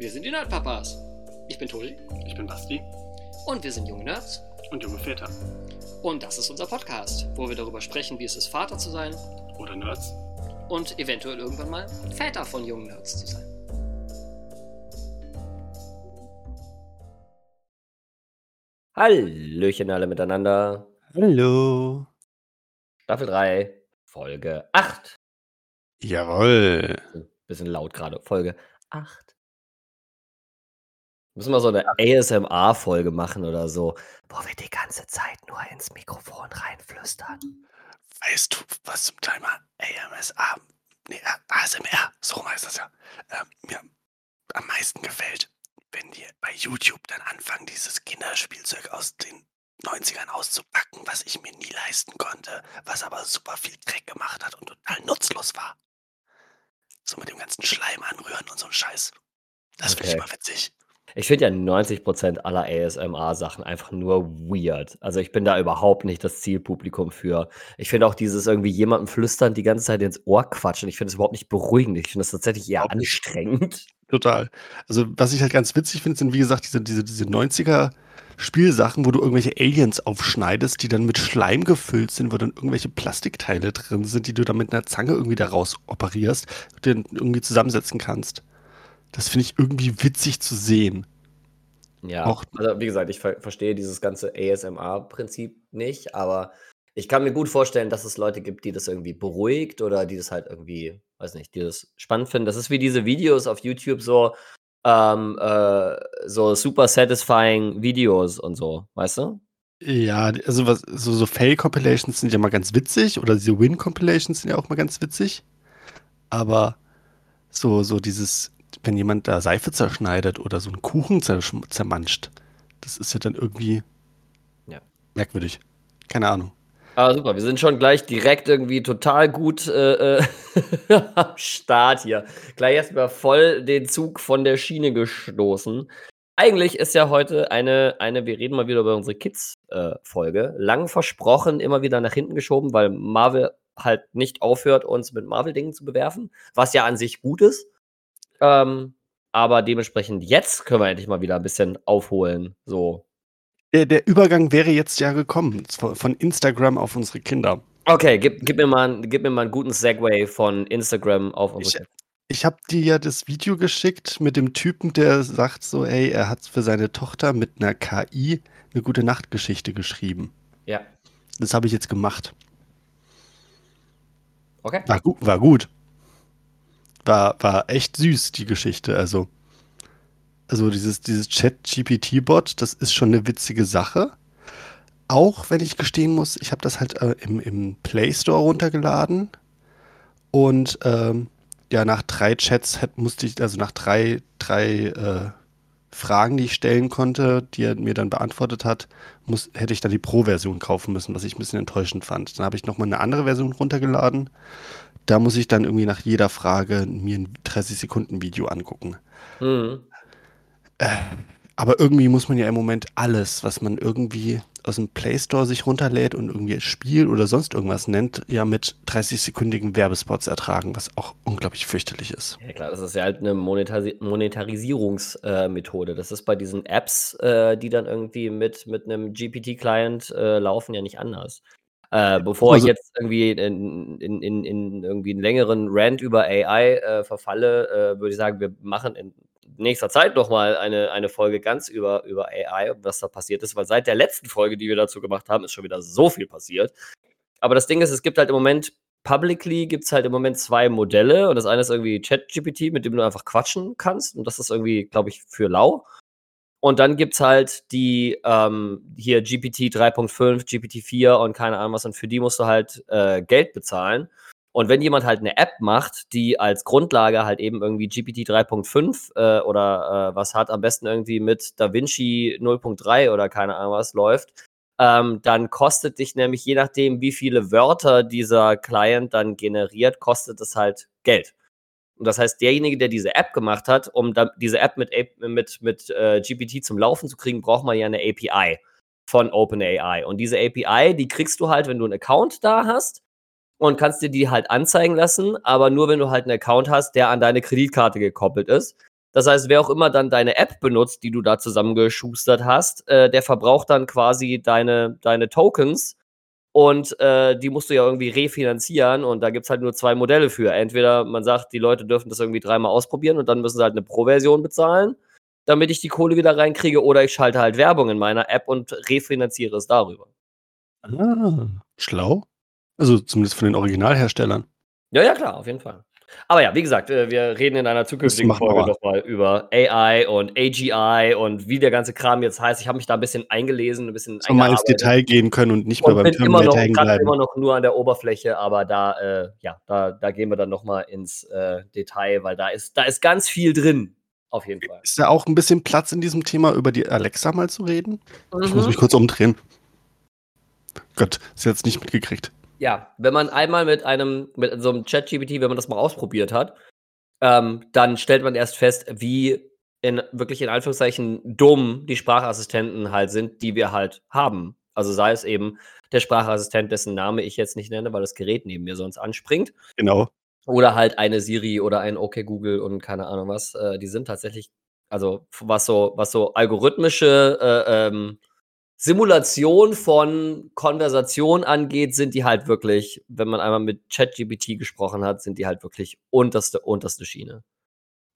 Wir sind die Nerdpapas. Ich bin Tobi Ich bin Basti und wir sind junge Nerds. und junge Väter. Und das ist unser Podcast, wo wir darüber sprechen, wie es ist, Vater zu sein Oder Nerds. und eventuell irgendwann mal Väter von jungen Nerds zu sein. Hallöchen alle miteinander. Hallo. Staffel 3, Folge 8. Jawohl. Bisschen laut gerade. Folge 8. Müssen wir so eine ASMR-Folge machen oder so, wo wir die ganze Zeit nur ins Mikrofon reinflüstern. Weißt du, was zum Thema AMSA, nee, ASMR, so heißt das ja, ähm, mir am meisten gefällt, wenn die bei YouTube dann anfangen, dieses Kinderspielzeug aus den 90ern auszupacken, was ich mir nie leisten konnte, was aber super viel Dreck gemacht hat und total nutzlos war. So mit dem ganzen Schleim anrühren und so ein Scheiß. Das finde ich Okay. immer witzig. Ich finde ja 90% aller ASMR-Sachen einfach nur weird. Also ich bin da überhaupt nicht das Zielpublikum für. Ich finde auch dieses irgendwie jemandem flüstern die ganze Zeit ins Ohr quatschen. Ich finde das überhaupt nicht beruhigend. Ich finde das tatsächlich eher anstrengend. Total. Also, was ich halt ganz witzig finde, sind, wie gesagt, diese, diese, diese 90er Spielsachen, wo du irgendwelche Aliens aufschneidest, die dann mit Schleim gefüllt sind, wo dann irgendwelche Plastikteile drin sind, die du dann mit einer Zange irgendwie daraus operierst und dann irgendwie zusammensetzen kannst. Das finde ich irgendwie witzig zu sehen. Ja, Auch- also wie gesagt, ich ver verstehe dieses ganze ASMR-Prinzip nicht, aber ich kann mir gut vorstellen, dass es Leute gibt, die das irgendwie beruhigt oder die das halt irgendwie, weiß nicht, die das spannend finden. Das ist wie diese Videos auf YouTube so, ähm, äh, so super satisfying Videos und so, weißt du? Ja, also was, so, so Fail-Compilations sind ja mal ganz witzig oder diese Win-Compilations sind ja auch mal ganz witzig. Aber so, so dieses, wenn jemand da Seife zerschneidet oder so einen Kuchen zermanscht, das ist ja dann irgendwie Ja. merkwürdig. Keine Ahnung. Aber super, wir sind schon gleich direkt irgendwie total gut äh, äh, am Start hier. Gleich erstmal voll den Zug von der Schiene gestoßen. Eigentlich ist ja heute eine, eine wir reden mal wieder über unsere Kids-Folge. Lang versprochen, immer wieder nach hinten geschoben, weil Marvel halt nicht aufhört, uns mit Marvel-Dingen zu bewerfen, was ja an sich gut ist. Ähm, aber dementsprechend jetzt können wir endlich mal wieder ein bisschen aufholen. So, Der, der Übergang wäre jetzt ja gekommen, von Instagram auf unsere Kinder. Okay, gib, gib, mir mal, einen- gib mir mal einen guten Segway von Instagram auf unsere. Ich habe dir ja das Video geschickt mit dem Typen, der sagt so, ey, er hat für seine Tochter mit einer KI eine gute Nachtgeschichte geschrieben. ja. Das habe ich jetzt gemacht. Okay. War, gu war gut. War, war echt süß, die Geschichte. Also, also dieses, dieses Chat-GPT-Bot, das ist schon eine witzige Sache. Auch wenn ich gestehen muss, ich habe das halt äh, im, im Play Store runtergeladen. Und ähm, ja, nach drei Chats hätt, musste ich, also nach drei, drei äh, Fragen, die ich stellen konnte, die er mir dann beantwortet hat, muss, hätte ich dann die Pro-Version kaufen müssen, was ich ein bisschen enttäuschend fand. Dann habe ich nochmal eine andere Version runtergeladen. Da muss ich dann irgendwie nach jeder Frage mir ein 30-Sekunden-Video angucken. Mhm. Aber irgendwie muss man ja im Moment alles, was man irgendwie aus dem Play Store sich runterlädt und irgendwie als Spiel oder sonst irgendwas nennt, ja mit 30-sekündigen Werbespots ertragen, was auch unglaublich fürchterlich ist. Ja klar, das ist ja halt eine Monetari Monetarisierungsmethode. Äh, das ist bei diesen Apps, äh, die dann irgendwie mit, mit einem GPT-Client äh, laufen, ja nicht anders. Äh, bevor Also- ich jetzt irgendwie in, in, in, in irgendwie einen längeren Rant über AI äh, verfalle, äh, würde ich sagen, wir machen in nächster Zeit nochmal eine, eine Folge ganz über, über AI und was da passiert ist, weil seit der letzten Folge, die wir dazu gemacht haben, ist schon wieder so viel passiert. Aber das Ding ist, es gibt halt im Moment, publicly gibt es halt im Moment zwei Modelle und das eine ist irgendwie ChatGPT, mit dem du einfach quatschen kannst und das ist irgendwie, glaube ich, für lau. Und dann gibt es halt die ähm, hier GPT 3.5, GPT 4 und keine Ahnung was und für die musst du halt äh, Geld bezahlen. Und wenn jemand halt eine App macht, die als Grundlage halt eben irgendwie GPT 3.5 äh, oder äh, was hat, am besten irgendwie mit DaVinci 0.3 oder keine Ahnung was läuft, ähm, dann kostet dich nämlich, je nachdem, wie viele Wörter dieser Client dann generiert, kostet es halt Geld. Und das heißt, derjenige, der diese App gemacht hat, um diese App mit, mit, mit äh, GPT zum Laufen zu kriegen, braucht man ja eine API von OpenAI. Und diese API, die kriegst du halt, wenn du einen Account da hast und kannst dir die halt anzeigen lassen, aber nur wenn du halt einen Account hast, der an deine Kreditkarte gekoppelt ist. Das heißt, wer auch immer dann deine App benutzt, die du da zusammengeschustert hast, äh, der verbraucht dann quasi deine, deine Tokens und äh, die musst du ja irgendwie refinanzieren und da gibt es halt nur zwei Modelle für. Entweder man sagt, die Leute dürfen das irgendwie dreimal ausprobieren und dann müssen sie halt eine Pro-Version bezahlen, damit ich die Kohle wieder reinkriege, oder ich schalte halt Werbung in meiner App und refinanziere es darüber. Ah, schlau. Also zumindest von den Originalherstellern. Ja, ja, klar, auf jeden Fall. Aber ja, wie gesagt, äh, wir reden in einer zukünftigen Folge mal. nochmal über AI und AGI und wie der ganze Kram jetzt heißt. Ich habe mich da ein bisschen eingelesen, ein bisschen So mal ins. Detail gehen können und nicht mehr beim Terminator hängen bleiben. immer noch nur an der Oberfläche, aber da, äh, ja, da, da gehen wir dann nochmal ins äh, Detail, weil da ist, da ist ganz viel drin. Auf jeden Fall. Ist da auch ein bisschen Platz in diesem Thema, über die Alexa mal zu reden? Ich muss Mhm. mich kurz umdrehen. Gott, ist jetzt nicht mitgekriegt. Ja, wenn man einmal mit einem, mit so einem ChatGPT, wenn man das mal ausprobiert hat, ähm, dann stellt man erst fest, wie in wirklich in Anführungszeichen dumm die Sprachassistenten halt sind, die wir halt haben. Also sei es eben der Sprachassistent, dessen Name ich jetzt nicht nenne, weil das Gerät neben mir sonst anspringt. Genau. Oder halt eine Siri oder ein OK Google und keine Ahnung was. Äh, die sind tatsächlich, also was so, was so algorithmische äh, ähm, Simulation von Konversation angeht, sind die halt wirklich, wenn man einmal mit ChatGPT gesprochen hat, sind die halt wirklich unterste, unterste Schiene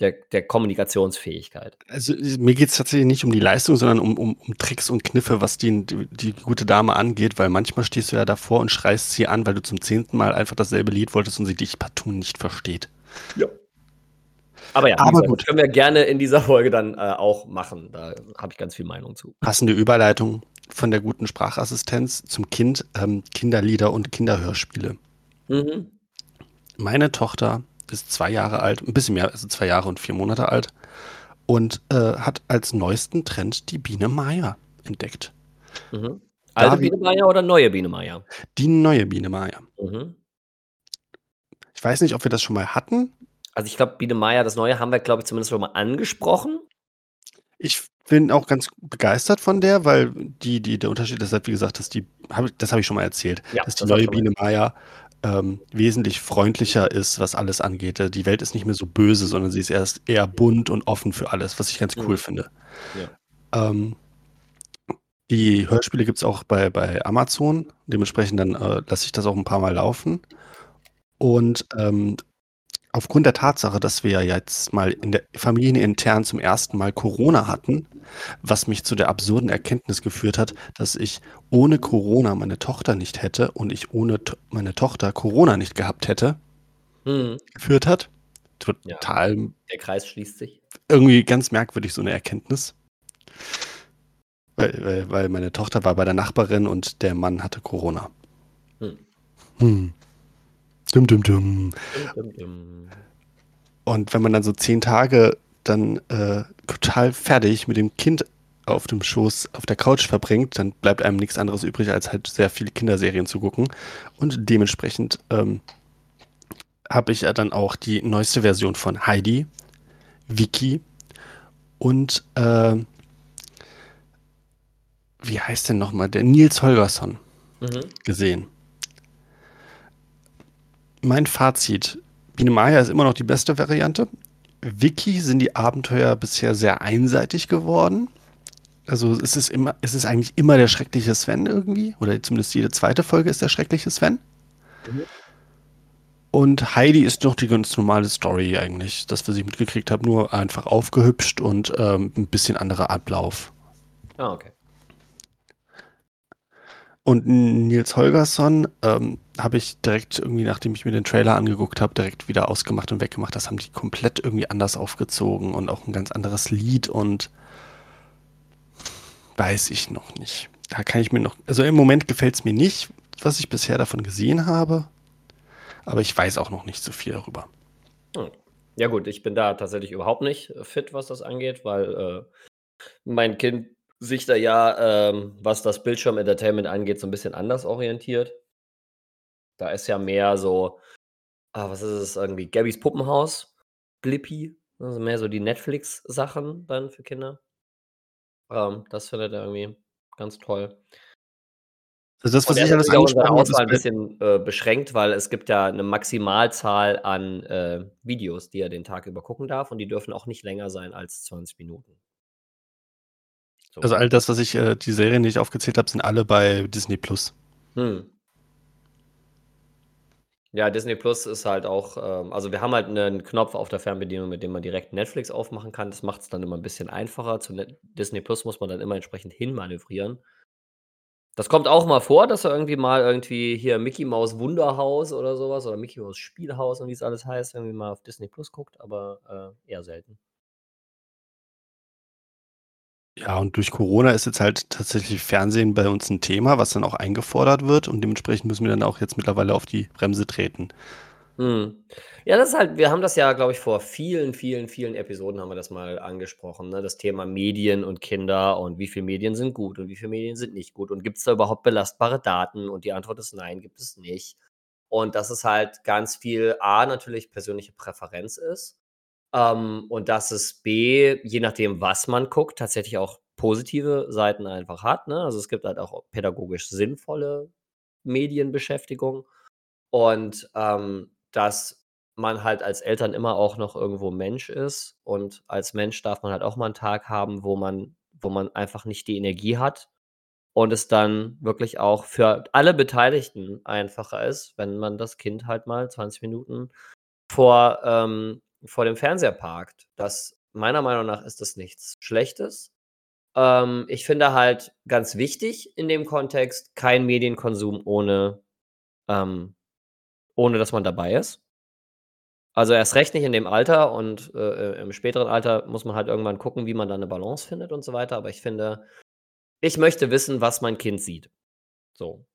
der, der Kommunikationsfähigkeit. Also mir geht es tatsächlich nicht um die Leistung, sondern um, um, um Tricks und Kniffe, was die, die, die gute Dame angeht, weil manchmal stehst du ja davor und schreist sie an, weil du zum zehnten Mal einfach dasselbe Lied wolltest und sie dich partout nicht versteht. Ja. Aber ja, Aber gut. das können wir gerne in dieser Folge dann äh, auch machen. Da habe ich ganz viel Meinung zu. Passende Überleitung von der guten Sprachassistenz zum Kind, ähm, Kinderlieder und Kinderhörspiele. Mhm. Meine Tochter ist zwei Jahre alt, ein bisschen mehr, also zwei Jahre und vier Monate alt und äh, hat als neuesten Trend die Biene Maya entdeckt. Mhm. Alte Biene Meier oder neue Biene Meier? Die neue Biene Maya. Mhm. Ich weiß nicht, ob wir das schon mal hatten. Also ich glaube, Biene Meier, das neue haben wir, glaube ich, zumindest schon mal angesprochen. Ich bin auch ganz begeistert von der, weil die, die, der Unterschied ist halt, wie gesagt, dass die, das habe ich schon mal erzählt, Ja, dass die das neue Biene Maya ähm, wesentlich freundlicher ist, was alles angeht. Die Welt ist nicht mehr so böse, sondern sie ist erst eher bunt und offen für alles, was ich ganz cool Mhm. finde. Ja. Ähm, die Hörspiele gibt es auch bei, bei Amazon. Dementsprechend dann äh, lasse ich das auch ein paar Mal laufen. Und ähm, aufgrund der Tatsache, dass wir ja jetzt mal in der Familie intern zum ersten Mal Corona hatten, was mich zu der absurden Erkenntnis geführt hat, dass ich ohne Corona meine Tochter nicht hätte und ich ohne to meine Tochter Corona nicht gehabt hätte, Mhm. geführt hat. Ja. Total Der Kreis schließt sich. irgendwie ganz merkwürdig so eine Erkenntnis. Weil, weil, weil meine Tochter war bei der Nachbarin und der Mann hatte Corona. Hm. Hm. Dum, dum, dum. Und wenn man dann so zehn Tage dann äh, total fertig mit dem Kind auf dem Schoß auf der Couch verbringt, dann bleibt einem nichts anderes übrig, als halt sehr viele Kinderserien zu gucken. Und dementsprechend ähm, habe ich ja dann auch die neueste Version von Heidi, Vicky und äh, wie heißt denn nochmal, der Nils Holgersson Mhm. gesehen. Mein Fazit: Biene Maya ist immer noch die beste Variante. Wiki sind die Abenteuer bisher sehr einseitig geworden. Also es ist immer, es ist eigentlich immer der schreckliche Sven irgendwie, oder zumindest jede zweite Folge ist der schreckliche Sven. Mhm. Und Heidi ist noch die ganz normale Story eigentlich, das, was ich mitgekriegt habe, nur einfach aufgehübscht und ähm, ein bisschen anderer Ablauf. Ah, okay. Und Nils Holgersson ähm, habe ich direkt irgendwie, nachdem ich mir den Trailer angeguckt habe, direkt wieder ausgemacht und weggemacht. Das haben die komplett irgendwie anders aufgezogen und auch ein ganz anderes Lied und weiß ich noch nicht. Da kann ich mir noch, also im Moment gefällt es mir nicht, was ich bisher davon gesehen habe, aber ich weiß auch noch nicht so viel darüber. Hm. Ja, gut, ich bin da tatsächlich überhaupt nicht fit, was das angeht, weil äh, mein Kind sich da ja, ähm, was das Bildschirm-Entertainment angeht, so ein bisschen anders orientiert. Da ist ja mehr so, ah, was ist es irgendwie, Gabys Puppenhaus, Blippi, also mehr so die Netflix-Sachen dann für Kinder. Ähm, das findet er irgendwie ganz toll. Also das, was ich alles habe, Auswahl ein bisschen äh, beschränkt, weil es gibt ja eine Maximalzahl an äh, Videos, die er den Tag über gucken darf und die dürfen auch nicht länger sein als 20 Minuten. So. also all das, was ich, äh, die Serien, die ich aufgezählt habe, sind alle bei Disney Plus. Hm. Ja, Disney Plus ist halt auch, ähm, also wir haben halt einen Knopf auf der Fernbedienung, mit dem man direkt Netflix aufmachen kann. Das macht es dann immer ein bisschen einfacher. Zu Net Disney Plus muss man dann immer entsprechend hinmanövrieren. Das kommt auch mal vor, dass er irgendwie mal irgendwie hier Mickey Maus Wunderhaus oder sowas oder Mickey Maus Spielhaus und wie es alles heißt, irgendwie mal auf Disney Plus guckt, aber äh, eher selten. Ja, und durch Corona ist jetzt halt tatsächlich Fernsehen bei uns ein Thema, was dann auch eingefordert wird und dementsprechend müssen wir dann auch jetzt mittlerweile auf die Bremse treten. Hm. Ja, das ist halt, wir haben das ja, glaube ich, vor vielen, vielen, vielen Episoden haben wir das mal angesprochen, ne? Das Thema Medien und Kinder und wie viele Medien sind gut und wie viele Medien sind nicht gut und gibt es da überhaupt belastbare Daten? Und die Antwort ist nein, gibt es nicht. Und dass es halt ganz viel A, natürlich persönliche Präferenz ist ähm, und dass es B, je nachdem, was man guckt, tatsächlich auch positive Seiten einfach hat. Ne? Also es gibt halt auch pädagogisch sinnvolle Medienbeschäftigung und ähm, dass man halt als Eltern immer auch noch irgendwo Mensch ist und als Mensch darf man halt auch mal einen Tag haben, wo man, wo man einfach nicht die Energie hat und es dann wirklich auch für alle Beteiligten einfacher ist, wenn man das Kind halt mal 20 Minuten vor, ähm, vor dem Fernseher parkt. Das meiner Meinung nach ist das nichts Schlechtes. Ähm, ich finde halt ganz wichtig in dem Kontext kein Medienkonsum ohne, ähm, ohne dass man dabei ist. Also erst recht nicht in dem Alter und äh, im späteren Alter muss man halt irgendwann gucken, wie man da eine Balance findet und so weiter. Aber ich finde, ich möchte wissen, was mein Kind sieht. So.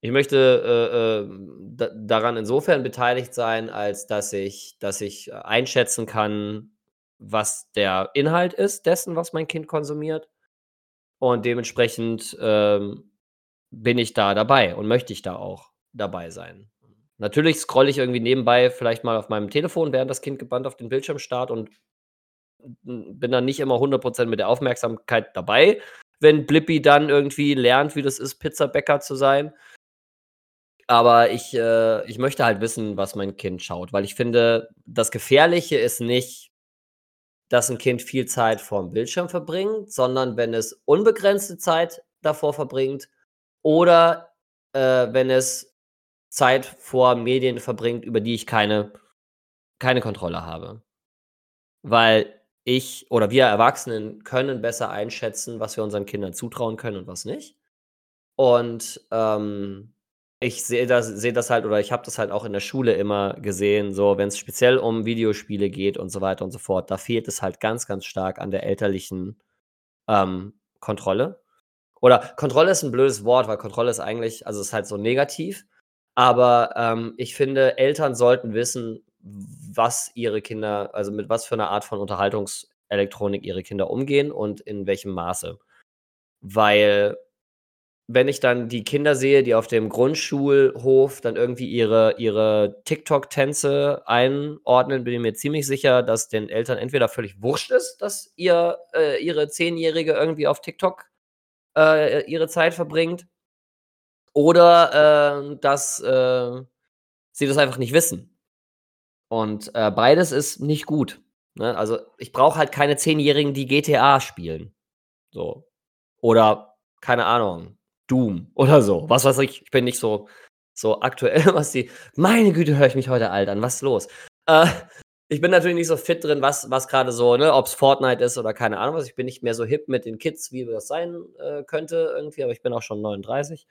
Ich möchte äh, äh, da, daran insofern beteiligt sein, als dass ich, dass ich einschätzen kann, was der Inhalt ist dessen, was mein Kind konsumiert. Und dementsprechend ähm, bin ich da dabei und möchte ich da auch dabei sein. Natürlich scrolle ich irgendwie nebenbei vielleicht mal auf meinem Telefon, während das Kind gebannt auf den Bildschirm starrt und bin dann nicht immer 100% mit der Aufmerksamkeit dabei, wenn Blippi dann irgendwie lernt, wie das ist, Pizzabäcker zu sein. Aber ich, äh, ich möchte halt wissen, was mein Kind schaut, weil ich finde, das Gefährliche ist nicht, dass ein Kind viel Zeit vorm Bildschirm verbringt, sondern wenn es unbegrenzte Zeit davor verbringt oder äh, wenn es Zeit vor Medien verbringt, über die ich keine, keine Kontrolle habe. Weil ich oder wir Erwachsenen können besser einschätzen, was wir unseren Kindern zutrauen können und was nicht. Und ähm, ich sehe das, sehe das halt oder ich habe das halt auch in der Schule immer gesehen, so wenn es speziell um Videospiele geht und so weiter und so fort, da fehlt es halt ganz, ganz stark an der elterlichen ähm, Kontrolle. Oder Kontrolle ist ein blödes Wort, weil Kontrolle ist eigentlich, also ist halt so negativ. Aber ähm, ich finde, Eltern sollten wissen, was ihre Kinder, also mit was für einer Art von Unterhaltungselektronik ihre Kinder umgehen und in welchem Maße. Weil, wenn ich dann die Kinder sehe, die auf dem Grundschulhof dann irgendwie ihre, ihre TikTok-Tänze einordnen, bin ich mir ziemlich sicher, dass den Eltern entweder völlig wurscht ist, dass ihr, äh, ihre Zehnjährige irgendwie auf TikTok äh, ihre Zeit verbringt oder äh, dass äh, sie das einfach nicht wissen. Und äh, beides ist nicht gut. Ne? Also ich brauche halt keine Zehnjährigen, die GTA spielen. So. Oder, keine Ahnung, Doom oder so. Was weiß ich. Ich bin nicht so, so aktuell, was die. Meine Güte, höre ich mich heute alt an. Was ist los? Äh, ich bin natürlich nicht so fit drin, was, was gerade so, ne, ob es Fortnite ist oder keine Ahnung was. Ich bin nicht mehr so hip mit den Kids, wie das sein äh, könnte irgendwie, aber ich bin auch schon 39.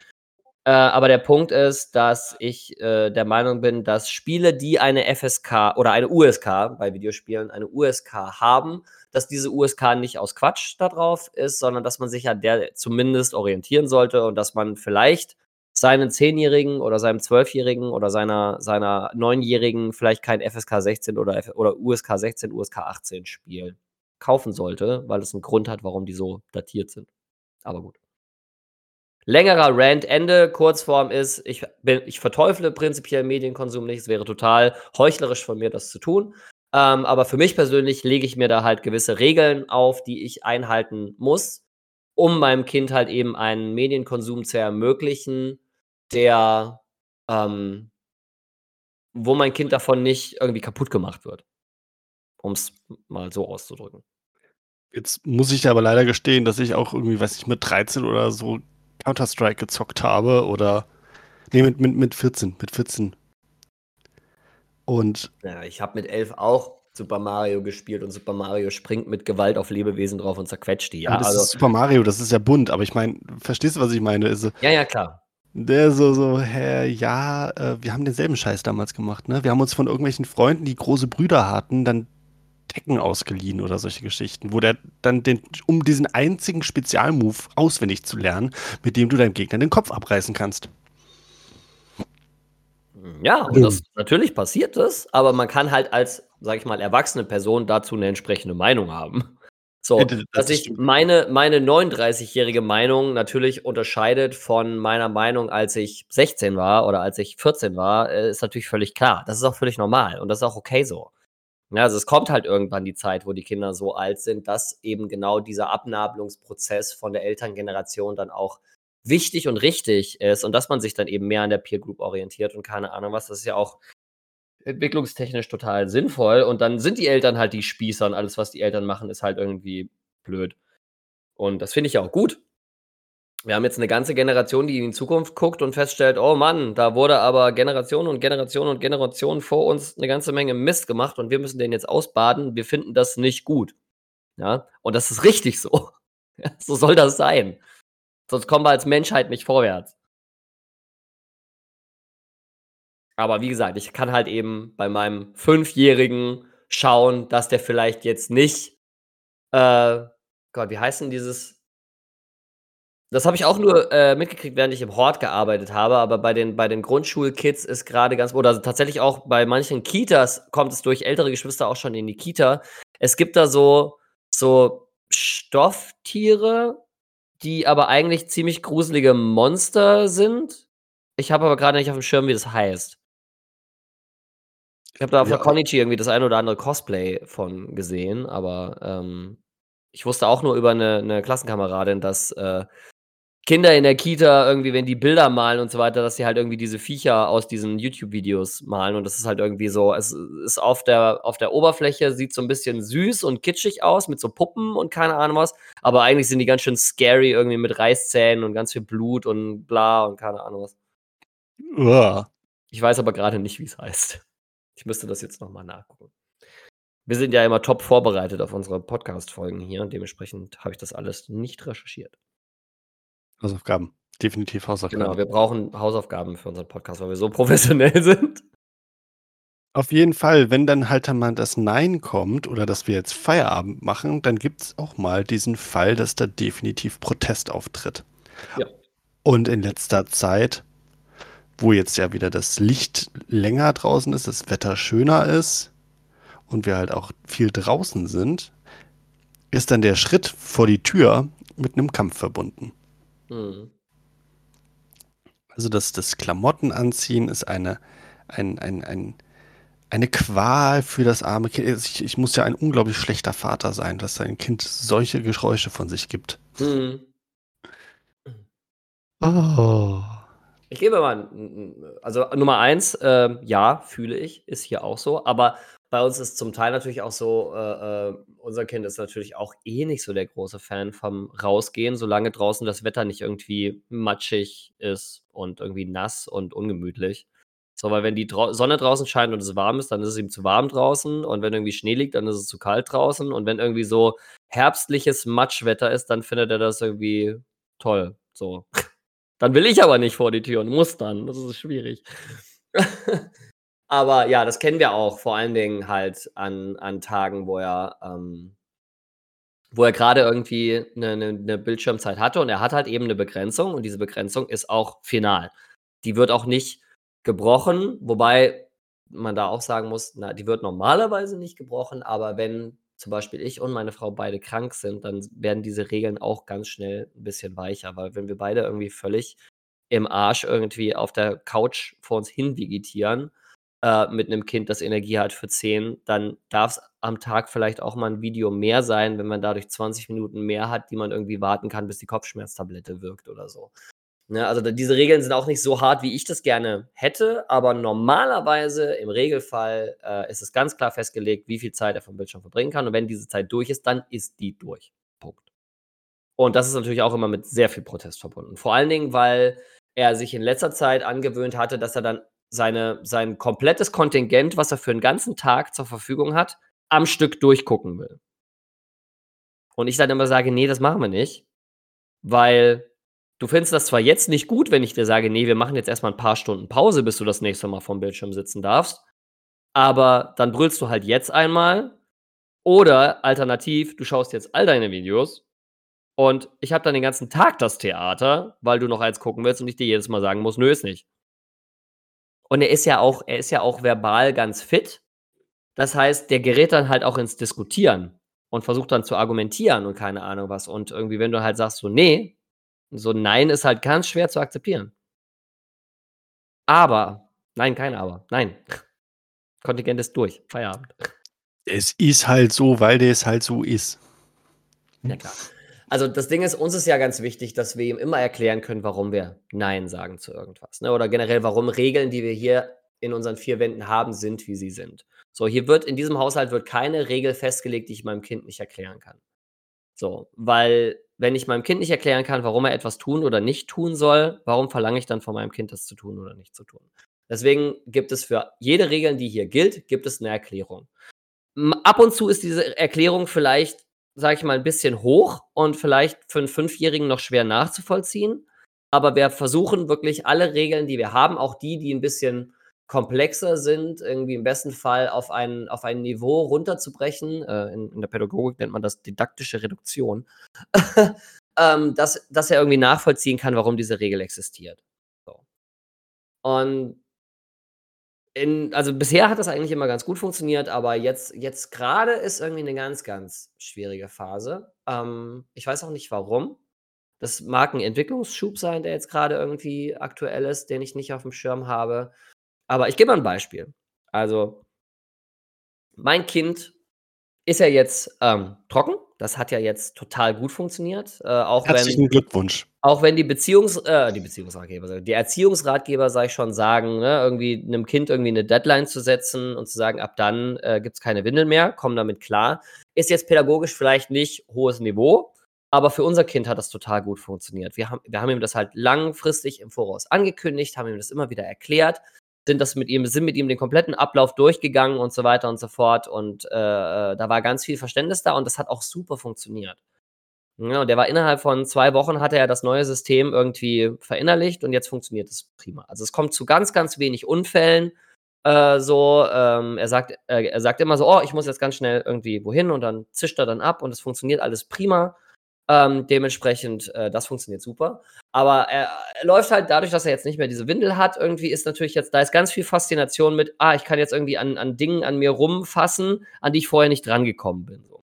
Äh, aber der Punkt ist, dass ich äh, der Meinung bin, dass Spiele, die eine FSK oder eine USK bei Videospielen, eine USK haben, dass diese USK nicht aus Quatsch darauf ist, sondern dass man sich an der zumindest orientieren sollte und dass man vielleicht seinen Zehnjährigen oder seinem Zwölfjährigen oder seiner, seiner Neunjährigen vielleicht kein FSK 16 oder, F oder USK 16, USK 18 Spiel kaufen sollte, weil es einen Grund hat, warum die so datiert sind. Aber gut. Längerer Rant, Ende, Kurzform ist, ich, bin, ich verteufle prinzipiell Medienkonsum nicht. Es wäre total heuchlerisch von mir, das zu tun. Ähm, aber für mich persönlich lege ich mir da halt gewisse Regeln auf, die ich einhalten muss. um meinem Kind halt eben einen Medienkonsum zu ermöglichen, der, ähm wo mein Kind davon nicht irgendwie kaputt gemacht wird. Um es mal so auszudrücken. Jetzt muss ich aber leider gestehen, dass ich auch irgendwie, weiß ich, mit 13 oder so Counter-Strike gezockt habe oder ne, mit mit mit 14 mit 14. Und Ja, ich habe mit 11 auch Super Mario gespielt und Super Mario springt mit Gewalt auf Lebewesen drauf und zerquetscht die, ja, das also ist Super Mario, das ist ja bunt, aber ich meine, verstehst du, was ich meine? Also Ja, ja, klar. der so so: „Hä, ja, äh, wir haben denselben Scheiß damals gemacht, ne? Wir haben uns von irgendwelchen Freunden, die große Brüder hatten, dann Tekken ausgeliehen oder solche Geschichten, wo der dann den um diesen einzigen Spezialmove auswendig zu lernen, mit dem du deinem Gegner den Kopf abreißen kannst.“ Ja, und das natürlich passiert das, aber man kann halt als, sage ich mal, erwachsene Person dazu 'ne entsprechende Meinung haben. So, Ja, dass sich meine meine 39-jährige Meinung natürlich unterscheidet von meiner Meinung, als ich 16 war oder als ich 14 war, äh, ist natürlich völlig klar. Das ist auch völlig normal und das ist auch okay so. Ne, also es kommt halt irgendwann die Zeit, wo die Kinder so alt sind, dass eben genau dieser Abnabelungsprozess von der Elterngeneration dann auch wichtig und richtig ist und dass man sich dann eben mehr an der Peer Group orientiert und keine Ahnung was. Das ist ja auch entwicklungstechnisch total sinnvoll und dann sind die Eltern halt die Spießer und alles, was die Eltern machen, ist halt irgendwie blöd. Und das finde ich ja auch gut. Wir haben jetzt 'ne ganze Generation, die in die Zukunft guckt und feststellt: „Oh Mann, da wurde aber Generationen und Generationen und Generationen vor uns 'ne ganze Menge Mist gemacht und wir müssen den jetzt ausbaden. Wir finden das nicht gut.“ Ja, und das ist richtig so. So soll das sein. Sonst kommen wir als Menschheit nicht vorwärts. Aber wie gesagt, ich kann halt eben bei meinem Fünfjährigen schauen, dass der vielleicht jetzt nicht äh, Gott, wie heißt denn dieses das habe ich auch nur, äh, mitgekriegt, während ich im Hort gearbeitet habe, aber bei den bei den Grundschulkids ist grade ganz oder tatsächlich auch bei manchen Kitas kommt es durch ältere Geschwister auch schon in die Kita. Es gibt da so so Stofftiere, die aber eigentlich ziemlich gruselige Monster sind. Ich habe aber grade nicht aufm Schirm, wie das heißt. Ich habe da auf Ja. der Konichi irgendwie das ein oder andere Cosplay von gesehen, aber, ähm, ich wusste auch nur über 'ne 'ne Klassenkameradin, dass, äh, Kinder in der Kita irgendwie, wenn die Bilder malen und so weiter, dass sie halt irgendwie diese Viecher aus diesen YouTube-Videos malen und das ist halt irgendwie so es ist auf der auf der Oberfläche sieht's so 'n bisschen süß und kitschig aus mit so Puppen und keine Ahnung was, aber eigentlich sind die ganz schön scary irgendwie mit Reißzähnen und ganz viel Blut und bla und keine Ahnung was. Uah. Ich weiß aber grade nicht, wie's heißt. Ich müsste das jetzt noch mal nachgucken. Wir sind ja immer top vorbereitet auf unsere Podcast-Folgen hier und dementsprechend habe ich das alles nicht recherchiert. Hausaufgaben, definitiv Hausaufgaben. Genau, wir brauchen Hausaufgaben für unseren Podcast, weil wir so professionell sind. Auf jeden Fall, wenn dann halt mal das Nein kommt oder dass wir jetzt Feierabend machen, dann gibt's auch mal diesen Fall, dass da definitiv Protest auftritt. Ja. Und in letzter Zeit, wo jetzt ja wieder das Licht länger draußen ist, das Wetter schöner ist und wir halt auch viel draußen sind, ist dann der Schritt vor die Tür mit 'nem Kampf verbunden. Mhm. Also das das Klamotten-Anziehen ist eine ein ein ein eine Qual für das arme Kind. Also, ich ich muss ja ein unglaublich schlechter Vater sein, dass sein Kind solche Geräusche von sich gibt. Mhm. Oh. Ich gebe mal also Nummer 1, ähm, ja, fühle ich, ist hier auch so, aber bei uns ist zum Teil natürlich auch so, äh, äh, unser Kind ist natürlich auch eh nicht so der große Fan vom Rausgehen, solange draußen das Wetter nicht irgendwie matschig ist und irgendwie nass und ungemütlich. So, weil wenn die drau Sonne draußen scheint und es warm ist, dann ist es ihm zu warm draußen und wenn irgendwie Schnee liegt, dann ist es zu kalt draußen und wenn irgendwie so herbstliches Matschwetter ist, dann findet er das irgendwie toll, so. Dann will ich aber nicht vor die Tür und muss dann. Das ist schwierig. Aber ja, das kennen wir auch, vor allen Dingen halt an an Tagen, wo er, ähm wo er grade irgendwie 'ne 'ne 'ne Bildschirmzeit hatte und er hat halt eben 'ne Begrenzung und diese Begrenzung ist auch final. Die wird auch nicht gebrochen, wobei man da auch sagen muss, na, die wird normalerweise nicht gebrochen, aber wenn zum Beispiel ich und meine Frau beide krank sind, dann werden diese Regeln auch ganz schnell 'n bisschen weicher, weil wenn wir beide irgendwie völlig im Arsch irgendwie auf der Couch vor uns hin vegetieren, äh, mit einem Kind, das Energie hat für 10, dann darf es am Tag vielleicht auch mal ein Video mehr sein, wenn man dadurch 20 Minuten mehr hat, die man irgendwie warten kann, bis die Kopfschmerztablette wirkt oder so. Ne, also diese Regeln sind auch nicht so hart, wie ich das gerne hätte, aber normalerweise im Regelfall äh, ist es ganz klar festgelegt, wie viel Zeit er vom Bildschirm verbringen kann. Und wenn diese Zeit durch ist, dann ist die durch. Punkt. Und das ist natürlich auch immer mit sehr viel Protest verbunden. Vor allen Dingen, weil er sich in letzter Zeit angewöhnt hatte, dass er dann seine, sein komplettes Kontingent, was er für einen ganzen Tag zur Verfügung hat, am Stück durchgucken will. Und ich dann immer sage, nee, das machen wir nicht, weil du findest das zwar jetzt nicht gut, wenn ich dir sage, nee, wir machen jetzt erstmal ein paar Stunden Pause, bis du das nächste Mal vom Bildschirm sitzen darfst, aber dann brüllst du halt jetzt einmal oder alternativ, du schaust jetzt all deine Videos und ich habe dann den ganzen Tag das Theater, weil du noch eins gucken willst und ich dir jedes Mal sagen muss, nö, ist nicht. Und er ist ja auch, er ist ja auch verbal ganz fit. Das heißt, der gerät dann halt auch ins Diskutieren und versucht dann zu argumentieren und keine Ahnung was. Und irgendwie, wenn du halt sagst, so, nee, so Nein ist halt ganz schwer zu akzeptieren. Aber, nein, kein Aber, nein. Kontingent ist durch, Feierabend. Es ist halt so, weil es halt so ist. Ja, klar. Also das Ding ist, uns ist ja ganz wichtig, dass wir ihm immer erklären können, warum wir Nein sagen zu irgendwas. Ne? Oder generell, warum Regeln, die wir hier in unseren vier Wänden haben, sind, wie sie sind. So, hier wird in diesem Haushalt wird keine Regel festgelegt, die ich meinem Kind nicht erklären kann. So, weil wenn ich meinem Kind nicht erklären kann, warum er etwas tun oder nicht tun soll, warum verlange ich dann von meinem Kind, das zu tun oder nicht zu tun? Deswegen gibt es für jede Regel, die hier gilt, gibt es eine Erklärung. Ab und zu ist diese Erklärung vielleicht sage ich mal, ein bisschen hoch und vielleicht für einen Fünfjährigen noch schwer nachzuvollziehen. Aber wir versuchen wirklich alle Regeln, die wir haben, auch die, die ein bisschen komplexer sind, irgendwie im besten Fall auf ein, auf ein Niveau runterzubrechen. Äh, in, in, der Pädagogik nennt man das didaktische Reduktion. ähm, dass, dass er irgendwie nachvollziehen kann, warum diese Regel existiert. So. Und in, also bisher hat das eigentlich immer ganz gut funktioniert, aber jetzt, jetzt gerade ist irgendwie eine ganz, ganz schwierige Phase. Ähm, ich weiß auch nicht warum. Das mag ein Entwicklungsschub sein, der jetzt gerade irgendwie aktuell ist, den ich nicht auf dem Schirm habe. Aber ich gebe mal ein Beispiel. Also, mein Kind ist ja jetzt ähm, trocken. Das hat ja jetzt total gut funktioniert. Äh, auch Herzlichen wenn, Glückwunsch. Auch wenn die Beziehungs, äh, die Beziehungsratgeber, die Erziehungsratgeber, sag ich schon, sagen, ne, irgendwie einem Kind irgendwie eine Deadline zu setzen und zu sagen, ab dann äh, gibt es keine Windel mehr, kommen damit klar, ist jetzt pädagogisch vielleicht nicht hohes Niveau, aber für unser Kind hat das total gut funktioniert. Wir haben, wir haben ihm das halt langfristig im Voraus angekündigt, haben ihm das immer wieder erklärt, sind das mit ihm, sind mit ihm den kompletten Ablauf durchgegangen und so weiter und so fort. Und äh, äh da war ganz viel Verständnis da und das hat auch super funktioniert. Ja, und der war innerhalb von zwei Wochen hatte er das neue System irgendwie verinnerlicht und jetzt funktioniert es prima. Also es kommt zu ganz, ganz wenig Unfällen. Äh, so, ähm, er sagt, äh, er sagt immer so, oh, ich muss jetzt ganz schnell irgendwie wohin und dann zischt er dann ab und es funktioniert alles prima. Ähm, dementsprechend, äh, das funktioniert super. Aber er, er, läuft halt dadurch, dass er jetzt nicht mehr diese Windel hat, irgendwie ist natürlich jetzt, da ist ganz viel Faszination mit, ah, ich kann jetzt irgendwie an, an Dingen an mir rumfassen, an die ich vorher nicht drangekommen bin. So.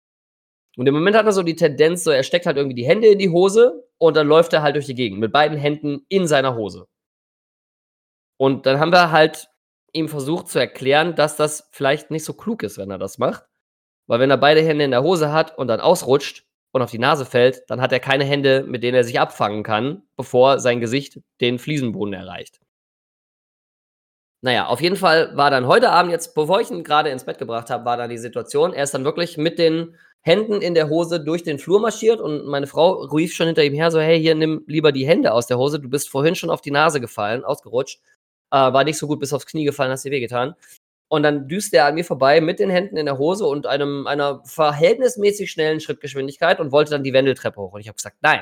Und im Moment hat er so die Tendenz, so er steckt halt irgendwie die Hände in die Hose und dann läuft er halt durch die Gegend mit beiden Händen in seiner Hose. Und dann haben wir halt ihm versucht zu erklären, dass das vielleicht nicht so klug ist, wenn er das macht. Weil wenn er beide Hände in der Hose hat und dann ausrutscht und auf die Nase fällt, dann hat er keine Hände, mit denen er sich abfangen kann, bevor sein Gesicht den Fliesenboden erreicht. Naja, auf jeden Fall war dann heute Abend jetzt, bevor ich ihn gerade ins Bett gebracht habe, war dann die Situation, er ist dann wirklich mit den Händen in der Hose durch den Flur marschiert und meine Frau rief schon hinter ihm her, so, hey, hier, nimm lieber die Hände aus der Hose, du bist vorhin schon auf die Nase gefallen, ausgerutscht, äh, war nicht so gut bis aufs Knie gefallen, hast dir wehgetan. Und dann düst er an mir vorbei mit den Händen in der Hose und einem, einer verhältnismäßig schnellen Schrittgeschwindigkeit und wollte dann die Wendeltreppe hoch. Und ich habe gesagt, nein,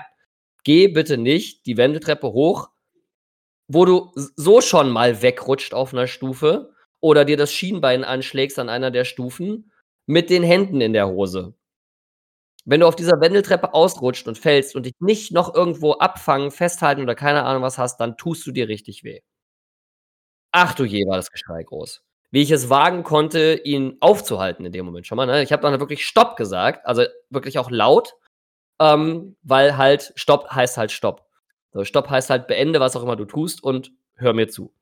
geh bitte nicht die Wendeltreppe hoch, wo du so schon mal wegrutscht auf einer Stufe oder dir das Schienbein anschlägst an einer der Stufen mit den Händen in der Hose. Wenn du auf dieser Wendeltreppe ausrutscht und fällst und dich nicht noch irgendwo abfangen, festhalten oder keine Ahnung was hast, dann tust du dir richtig weh. Ach du je, war das Geschrei groß. Wie ich es wagen konnte, ihn aufzuhalten in dem Moment schon mal. Ne? Ich habe dann wirklich Stopp gesagt, also wirklich auch laut, ähm, weil halt Stopp heißt halt Stopp. So, Stopp heißt halt beende, was auch immer du tust und hör mir zu.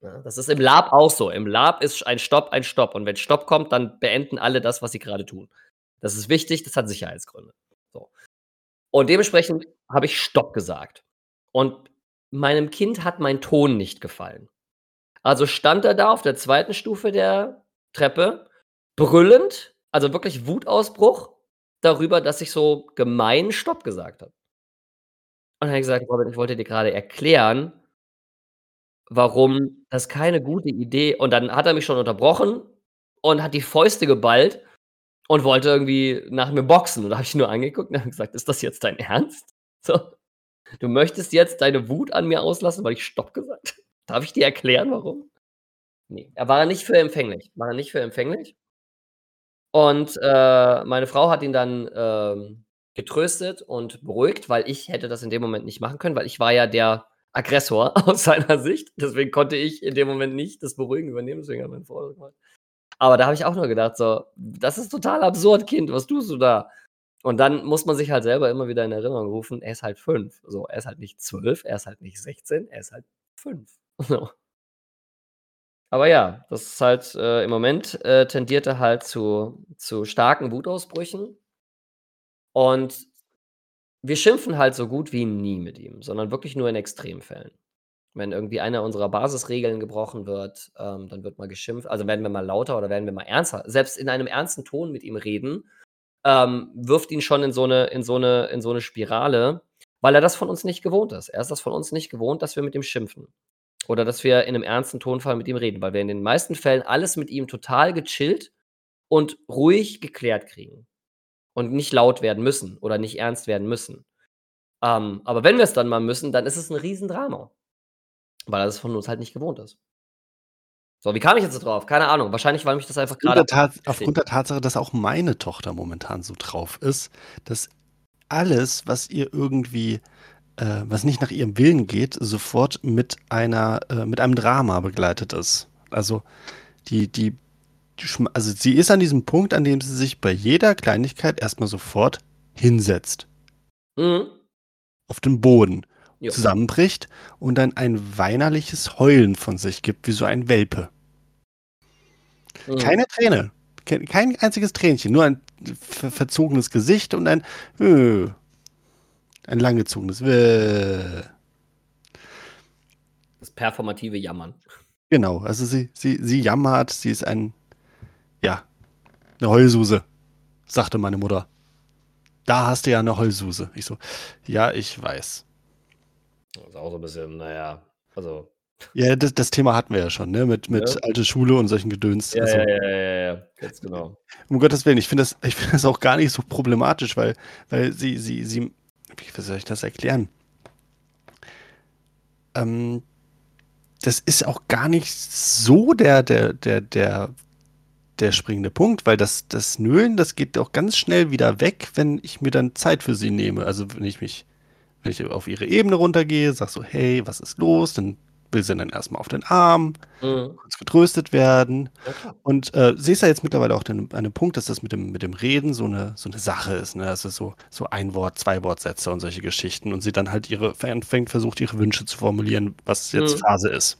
Ja, das ist im Lab auch so. Im Lab ist ein Stopp ein Stopp und wenn Stopp kommt, dann beenden alle das, was sie gerade tun. Das ist wichtig, das hat Sicherheitsgründe. So. Und dementsprechend habe ich Stopp gesagt. Und meinem Kind hat mein Ton nicht gefallen. Also stand er da auf der zweiten Stufe der Treppe, brüllend, also wirklich Wutausbruch darüber, dass ich so gemein Stopp gesagt habe. Und dann habe ich gesagt: „Robin, ich wollte dir gerade erklären, warum das keine gute Idee“ und dann hat er mich schon unterbrochen und hat die Fäuste geballt und wollte irgendwie nach mir boxen. Und da habe ich nur angeguckt und habe gesagt: „Ist das jetzt dein Ernst? So, du möchtest jetzt deine Wut an mir auslassen, weil ich Stopp gesagt habe? Darf ich dir erklären, warum?“ Ne, er war nicht für empfänglich war nicht für empfänglich. Und, äh, meine Frau hat ihn dann, ähm, getröstet und beruhigt, weil ich hätte das in dem Moment nicht machen können, weil ich war ja der Aggressor aus seiner Sicht. Deswegen konnte ich in dem Moment nicht das Beruhigen übernehmen, deswegen hat meine Frau das gemacht. Aber da habe ich auch nur gedacht so: „Das ist total absurd, Kind, was tust du da?“ Und dann muss man sich halt selber immer wieder in Erinnerung rufen, er ist halt 5. So, er ist halt nicht 12, er ist halt nicht 16, er ist halt 5. So. Aber ja, das ist halt, äh im Moment, äh, tendiert er halt zu zu starken Wutausbrüchen. Und wir schimpfen halt so gut wie nie mit ihm, sondern wirklich nur in Extremfällen. Wenn irgendwie eine unserer Basisregeln gebrochen wird, ähm, dann wird mal geschimpft. Also, werden wir mal lauter oder werden wir mal ernster. Selbst in einem ernsten Ton mit ihm reden, ähm, wirft ihn schon in so 'ne in so 'ne in so 'ne Spirale, weil er das von uns nicht gewohnt ist. Er ist das von uns nicht gewohnt, dass wir mit ihm schimpfen oder dass wir in 'nem ernsten Tonfall mit ihm reden, weil wir in den meisten Fällen alles mit ihm total gechillt und ruhig geklärt kriegen und nicht laut werden müssen oder nicht ernst werden müssen. Ähm, aber wenn wir's dann mal müssen, dann ist es 'n Riesendrama, weil das von uns halt nicht gewohnt ist. So, wie kam ich jetzt drauf? Keine Ahnung. Wahrscheinlich, weil mich das einfach Tat aufgrund der Tatsache, dass auch meine Tochter momentan so drauf ist, dass alles, was ihr irgendwie äh, was nicht nach ihrem Willen geht, sofort mit einer äh, mit einem Drama begleitet ist. Also, die die also, sie ist an diesem Punkt, an dem sie sich bei jeder Kleinigkeit erst mal sofort hinsetzt. Mhm. Auf den Boden, Jo. zusammenbricht und dann ein weinerliches Heulen von sich gibt, wie so ein Welpe. Mhm. Keine Träne, kei kein einziges Tränchen, nur ein ver verzogenes Gesicht und ein „Äh“. Ein langgezogenes „Wäh“. Das performative Jammern. Genau, also sie sie sie jammert, sie ist ein ja, 'ne Heulsuse, sagte meine Mutter. „Da hast du ja 'ne Heulsuse.“ Ich so: „Ja, ich weiß.“ Das ist auch so 'n bisschen, na ja, also Ja, das das Thema hatten wir ja schon, ne, mit mit alte Schule und solchen Gedöns. Ja, Also ja, ja, ja, ja, ganz genau. Um Gottes Willen, ich finde das ich finde das auch gar nicht so problematisch, weil weil sie sie sie wie soll ich das erklären? Ähm, das ist auch gar nicht so der der der der der springende Punkt, weil das das Nölen, das geht auch ganz schnell wieder weg, wenn ich mir dann Zeit für sie nehme. Also, wenn ich mich wenn ich auf ihre Ebene runtergehe, sage so: „Hey, was ist los?“ Dann will sie dann erst mal auf den Arm, Mhm. kurz getröstet werden. Klar. Und, äh, sie ist ja jetzt mittlerweile auch dann an 'nem Punkt, dass das mit dem mit dem Reden so 'ne so 'ne Sache ist, ne? Also, so so Ein-Wort-, Zwei-Wort-Sätze und solche Geschichten und sie dann halt ihre anfängt versucht, ihre Wünsche zu formulieren, was jetzt Mhm. Phase ist.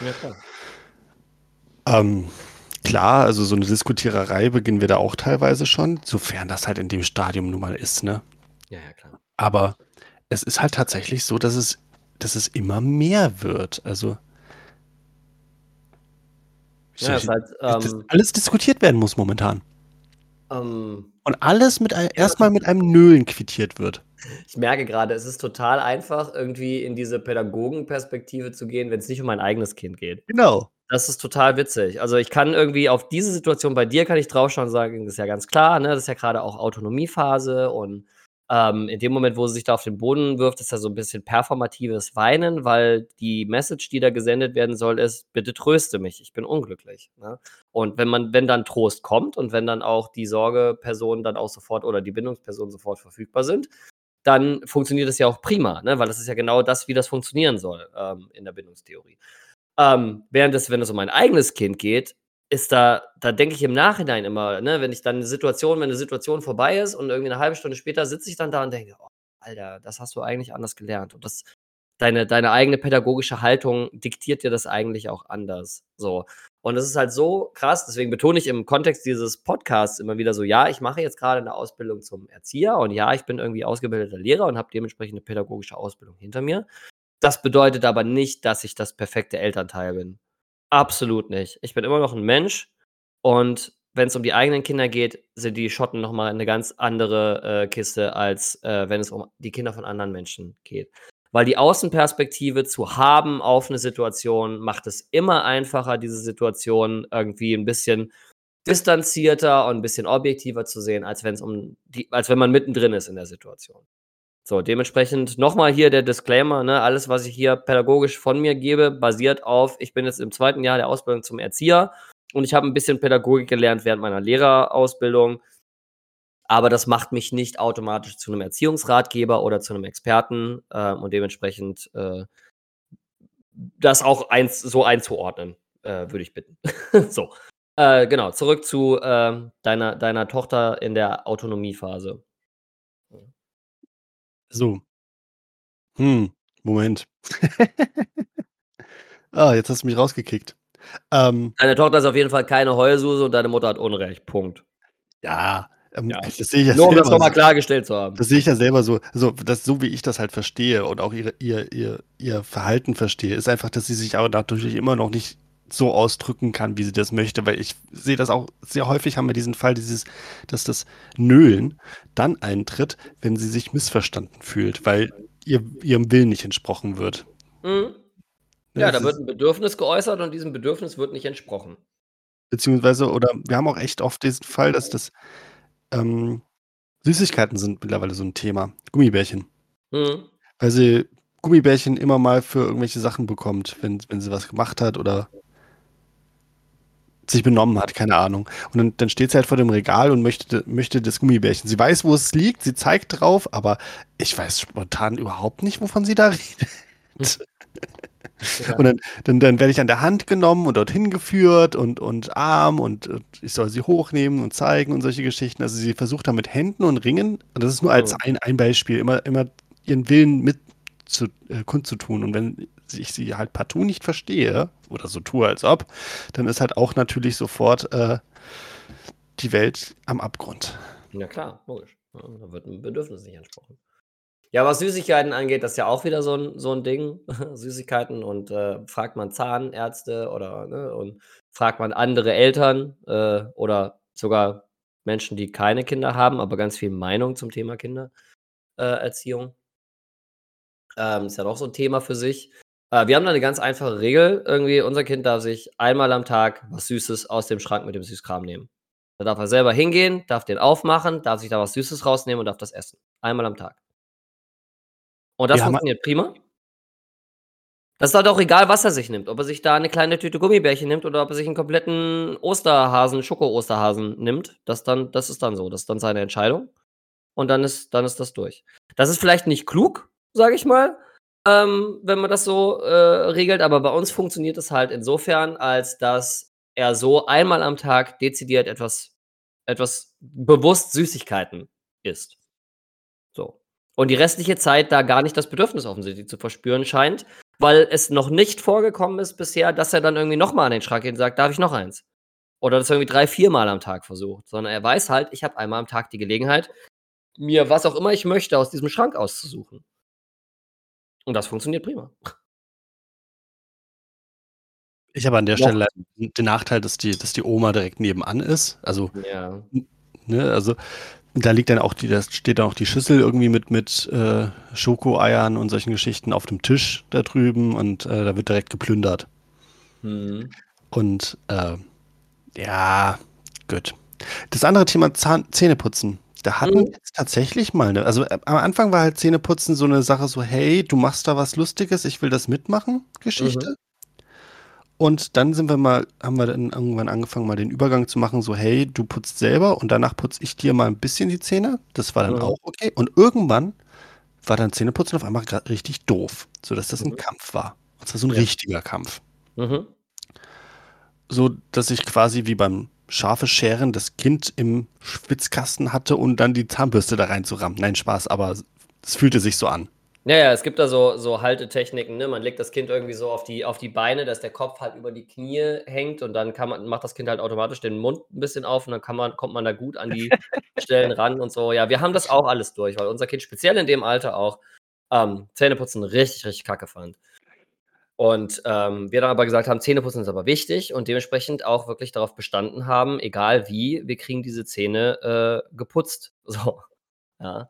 Ja, klar. Ähm, klar, also, so 'ne Diskutiererei beginnen wir da auch teilweise schon, sofern das halt in dem Stadium nun mal ist, ne? Ja, ja, klar. Aber es ist halt tatsächlich so, dass es dass es immer mehr wird. Also Ja, ist halt, dass ähm alles diskutiert werden muss momentan. Ähm Und alles mit ei Ja. erst mal mit einem Nölen quittiert wird. Ich merke grade, es ist total einfach, irgendwie in diese Pädagogenperspektive zu gehen, wenn's nicht um mein eigenes Kind geht. Genau. Das ist total witzig. Also, ich kann irgendwie auf diese Situation bei dir kann ich draufschauen und sagen: „Das ist ja ganz klar, ne? Das ist ja grade auch Autonomiephase und, ähm, in dem Moment, wo sie sich da auf den Boden wirft, ist da so 'n bisschen performatives Weinen, weil die Message, die da gesendet werden soll, ist: „Bitte tröste mich, ich bin unglücklich“, ne? Und wenn man wenn dann Trost kommt und wenn dann auch die Sorgeperson dann auch sofort oder die Bindungsperson sofort verfügbar sind, dann funktioniert das ja auch prima, ne? Weil das ist ja genau das, wie das funktionieren soll, ähm, in der Bindungstheorie. Ähm, während es wenn es um mein eigenes Kind geht, ist da da denke ich im Nachhinein immer, ne, wenn ich dann 'ne Situation wenn 'ne Situation vorbei ist und irgendwie 'ne 1/2 Stunde später sitze ich dann da und denke: „Oh, Alter, das hast du eigentlich anders gelernt.“ Und das deine, deine eigene pädagogische Haltung diktiert dir das eigentlich auch anders. So. Und es ist halt so krass, deswegen betone ich im Kontext dieses Podcasts immer wieder so, ja, ich mache jetzt gerade eine Ausbildung zum Erzieher und ja, ich bin irgendwie ausgebildeter Lehrer und habe dementsprechend eine pädagogische Ausbildung hinter mir. Das bedeutet aber nicht, dass ich das perfekte Elternteil bin. Absolut nicht. Ich bin immer noch ein Mensch und wenn es um die eigenen Kinder geht, sind die Schotten nochmal eine ganz andere äh, Kiste, als äh, wenn es um die Kinder von anderen Menschen geht. Weil die Außenperspektive zu haben auf eine Situation macht es immer einfacher, diese Situation irgendwie ein bisschen distanzierter und ein bisschen objektiver zu sehen, als um die, als wenn man mittendrin ist in der Situation. So, dementsprechend nochmal hier der Disclaimer, ne, alles, was ich hier pädagogisch von mir gebe, basiert auf, ich bin jetzt im zweiten Jahr der Ausbildung zum Erzieher und ich habe ein bisschen Pädagogik gelernt während meiner Lehrerausbildung. Aber das macht mich nicht automatisch zu einem Erziehungsratgeber oder zu einem Experten äh, und dementsprechend äh, das auch eins, so einzuordnen, äh, würde ich bitten. so, äh, genau, zurück zu ähm, deiner, deiner Tochter in der Autonomiephase. So. Hm, Moment. ah, jetzt hast du mich rausgekickt. Ähm, deine Tochter ist auf jeden Fall keine Heulsuse und deine Mutter hat Unrecht. Punkt. Ja, ähm, ja. Das sehe ich ja Nur um das nochmal so. klargestellt zu haben. Das sehe ich ja selber so. Also, das, so wie ich das halt verstehe und auch ihre, ihr, ihr, ihr Verhalten verstehe, ist einfach, dass sie sich aber natürlich immer noch nicht so ausdrücken kann, wie sie das möchte, weil ich sehe das auch sehr häufig haben wir diesen Fall, dieses, dass das Nölen dann eintritt, wenn sie sich missverstanden fühlt, weil ihr, ihrem Willen nicht entsprochen wird. Mhm. Ja, da wird ein Bedürfnis geäußert und diesem Bedürfnis wird nicht entsprochen. Beziehungsweise, oder wir haben auch echt oft diesen Fall, dass das ähm, Süßigkeiten sind mittlerweile so ein Thema. Gummibärchen. Mhm. Weil sie Gummibärchen immer mal für irgendwelche Sachen bekommt, wenn, wenn sie was gemacht hat oder sich benommen hat, keine Ahnung. Und dann, dann steht sie halt vor dem Regal und möchte, möchte das Gummibärchen. Sie weiß, wo es liegt, sie zeigt drauf, aber ich weiß spontan überhaupt nicht, wovon sie da redet. Und dann, dann, dann werde ich an der Hand genommen und dorthin geführt und, und Arm und, und, ich soll sie hochnehmen und zeigen und solche Geschichten. Also sie versucht da mit Händen und Ringen, und das ist nur als ein, ein Beispiel, immer, immer ihren Willen mit zu, äh, kundzutun. Und wenn ich sie halt partout nicht verstehe oder so tue, als ob, dann ist halt auch natürlich sofort äh, die Welt am Abgrund. Ja klar, logisch. Da wird ein Bedürfnis nicht entsprochen. Ja, was Süßigkeiten angeht, das ist ja auch wieder so ein, so 'n Ding, Süßigkeiten und, äh, fragt man Zahnärzte oder, ne, und fragt man andere Eltern, äh, oder sogar Menschen, die keine Kinder haben, aber ganz viel Meinung zum Thema Kindererziehung. äh, Ähm, ist ja doch so ein Thema für sich. Äh, wir haben da eine ganz einfache Regel irgendwie, unser Kind darf sich einmal am Tag was Süßes aus dem Schrank mit dem Süßkram nehmen. Da darf er selber hingehen, darf den aufmachen, darf sich da was Süßes rausnehmen und darf das essen. Einmal am Tag. Und das Ja, funktioniert prima. Das ist halt auch egal, was er sich nimmt. Ob er sich da eine kleine Tüte Gummibärchen nimmt oder ob er sich einen kompletten Osterhasen Schoko-Osterhasen nimmt. Das dann das ist dann so. Das ist dann seine Entscheidung. Und dann ist dann ist das durch. Das ist vielleicht nicht klug, sage ich mal, ähm, wenn man das so, äh, regelt, aber bei uns funktioniert es halt insofern, als dass er so einmal am Tag dezidiert etwas etwas bewusst Süßigkeiten isst. So. Und die restliche Zeit da gar nicht das Bedürfnis offensichtlich zu verspüren scheint, weil es noch nicht vorgekommen ist bisher, dass er dann irgendwie nochmal an den Schrank geht und sagt: „Darf ich noch eins?“ Oder das irgendwie drei, viermal am Tag versucht, sondern er weiß halt, ich habe einmal am Tag die Gelegenheit, mir was auch immer ich möchte aus diesem Schrank auszusuchen. Und das funktioniert prima. Ich habe an der. Stelle den Nachteil, dass die dass die Oma direkt nebenan ist. Also Ja. ne, also da liegt dann auch die, da steht dann auch die Schüssel irgendwie mit, mit äh, Schokoeiern und solchen Geschichten auf dem Tisch da drüben und äh, da wird direkt geplündert. Mhm. Und äh, ja, gut. Das andere Thema Zahn Zähneputzen. Da hatten mhm. jetzt tatsächlich mal eine, also äh, am Anfang war halt Zähneputzen so eine Sache so, hey, du machst da was Lustiges, ich will das mitmachen, Geschichte. Mhm. Und dann sind wir mal, haben wir dann irgendwann angefangen, mal den Übergang zu machen, so, hey, du putzt selber und danach putze ich dir mal ein bisschen die Zähne. Das war dann mhm. auch okay. Und irgendwann war dann Zähneputzen auf einmal richtig doof, sodass das mhm. ein Kampf war. Und zwar so ein ja. richtiger Kampf. Mhm. So, dass ich quasi wie beim scharfe Scheren das Kind im Schwitzkasten hatte und dann die Zahnbürste da reinzurammen. Nein, Spaß, aber es fühlte sich so an. Ja, ja, es gibt da so, so Haltetechniken, ne? Man legt das Kind irgendwie so auf die, auf die Beine, dass der Kopf halt über die Knie hängt und dann kann man, macht das Kind halt automatisch den Mund ein bisschen auf und dann kann man, kommt man da gut an die Stellen ran und so. Ja, wir haben das auch alles durch, weil unser Kind speziell in dem Alter auch ähm, Zähneputzen richtig, richtig kacke fand. Und ähm, wir dann aber gesagt haben, Zähneputzen ist aber wichtig und dementsprechend auch wirklich darauf bestanden haben, egal wie, wir kriegen diese Zähne äh, geputzt. So. Ja.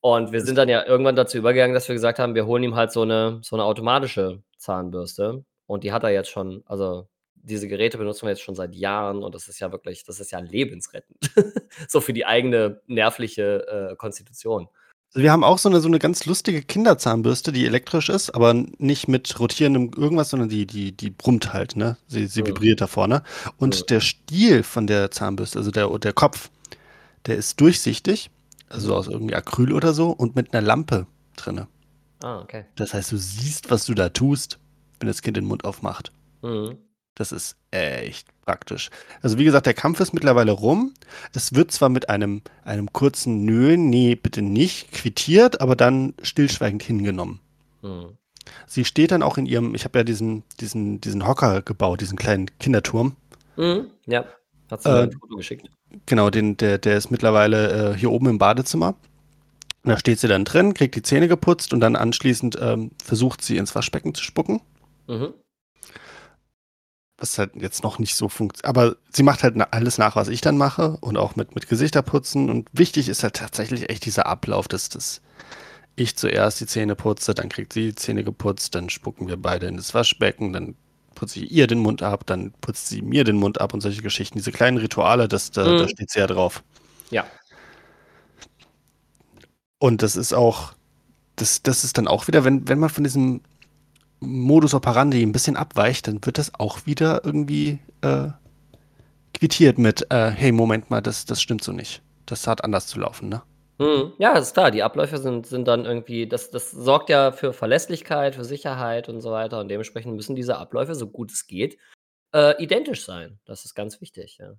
Und wir sind dann ja irgendwann dazu übergegangen, dass wir gesagt haben, wir holen ihm halt so eine, so eine automatische Zahnbürste. Und die hat er jetzt schon, also diese Geräte benutzen wir jetzt schon seit Jahren und das ist ja wirklich, das ist ja lebensrettend. so für die eigene nervliche äh, Konstitution. Also wir haben auch so eine, so eine ganz lustige Kinderzahnbürste, die elektrisch ist, aber nicht mit rotierendem irgendwas, sondern die, die, die brummt halt, ne? Sie, sie Mhm. vibriert da vorne. Und Mhm. der Stiel von der Zahnbürste, also der, der Kopf, der ist durchsichtig, also aus irgendwie Acryl oder so, und mit einer Lampe drinne. Ah, okay. Das heißt, du siehst, was du da tust, wenn das Kind den Mund aufmacht. Mhm. Das ist echt praktisch. Also wie gesagt, der Kampf ist mittlerweile rum. Es wird zwar mit einem, einem kurzen Nö, nee, bitte nicht, quittiert, aber dann stillschweigend hingenommen. Mhm. Sie steht dann auch in ihrem, ich habe ja diesen, diesen, diesen Hocker gebaut, diesen kleinen Kinderturm. Mhm. Ja. Hat sie Äh, ein Foto geschickt. Genau, den, der, der ist mittlerweile äh, hier oben im Badezimmer. Und da steht sie dann drin, kriegt die Zähne geputzt und dann anschließend ähm, versucht sie ins Waschbecken zu spucken. Mhm. Was halt jetzt noch nicht so funktioniert. Aber sie macht halt alles nach, was ich dann mache und auch mit, mit Gesichterputzen. Und wichtig ist halt tatsächlich echt dieser Ablauf, dass das ich zuerst die Zähne putze, dann kriegt sie die Zähne geputzt, dann spucken wir beide in das Waschbecken, dann putze ich ihr den Mund ab, dann putzt sie mir den Mund ab und solche Geschichten. Diese kleinen Rituale, das, da, Mhm. da steht sehr drauf. Ja. Und das ist auch, das, das ist dann auch wieder, wenn, wenn man von diesem Modus operandi ein bisschen abweicht, dann wird das auch wieder irgendwie äh, quittiert mit, äh, hey, Moment mal, das, das stimmt so nicht. Das hat anders zu laufen, ne? Mhm. Ja, ist klar. Die Abläufe sind, sind dann irgendwie, das, das sorgt ja für Verlässlichkeit, für Sicherheit und so weiter. Und dementsprechend müssen diese Abläufe, so gut es geht, äh, identisch sein. Das ist ganz wichtig, ja.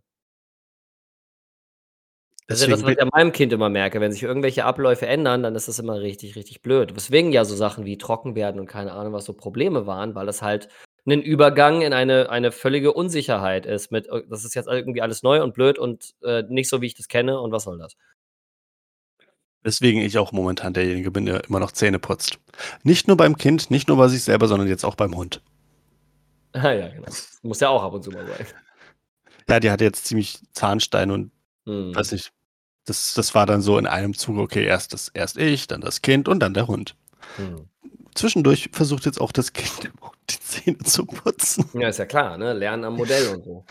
Das ist Deswegen etwas, was ich an meinem Kind immer merke. Wenn sich irgendwelche Abläufe ändern, dann ist das immer richtig, richtig blöd. Weswegen ja so Sachen wie trocken werden und keine Ahnung, was so Probleme waren, weil das halt ein Übergang in eine, eine völlige Unsicherheit ist. Mit, äh, das ist jetzt irgendwie alles neu und blöd und äh, nicht so, wie ich das kenne. Und was soll das? Weswegen ich auch momentan derjenige bin, der immer noch Zähne putzt. Nicht nur beim Kind, nicht nur bei sich selber, sondern jetzt auch beim Hund. Ah, ja, genau. Muss ja auch ab und zu mal sein. Ja, die hatte jetzt ziemlich Zahnstein und Hm. weiß nicht. Das, das war dann so in einem Zug, okay, erst, das, erst ich, dann das Kind und dann der Hund. Hm. Zwischendurch versucht jetzt auch das Kind die Zähne zu putzen. Ja, ist ja klar, ne? Lernen am Modell und so.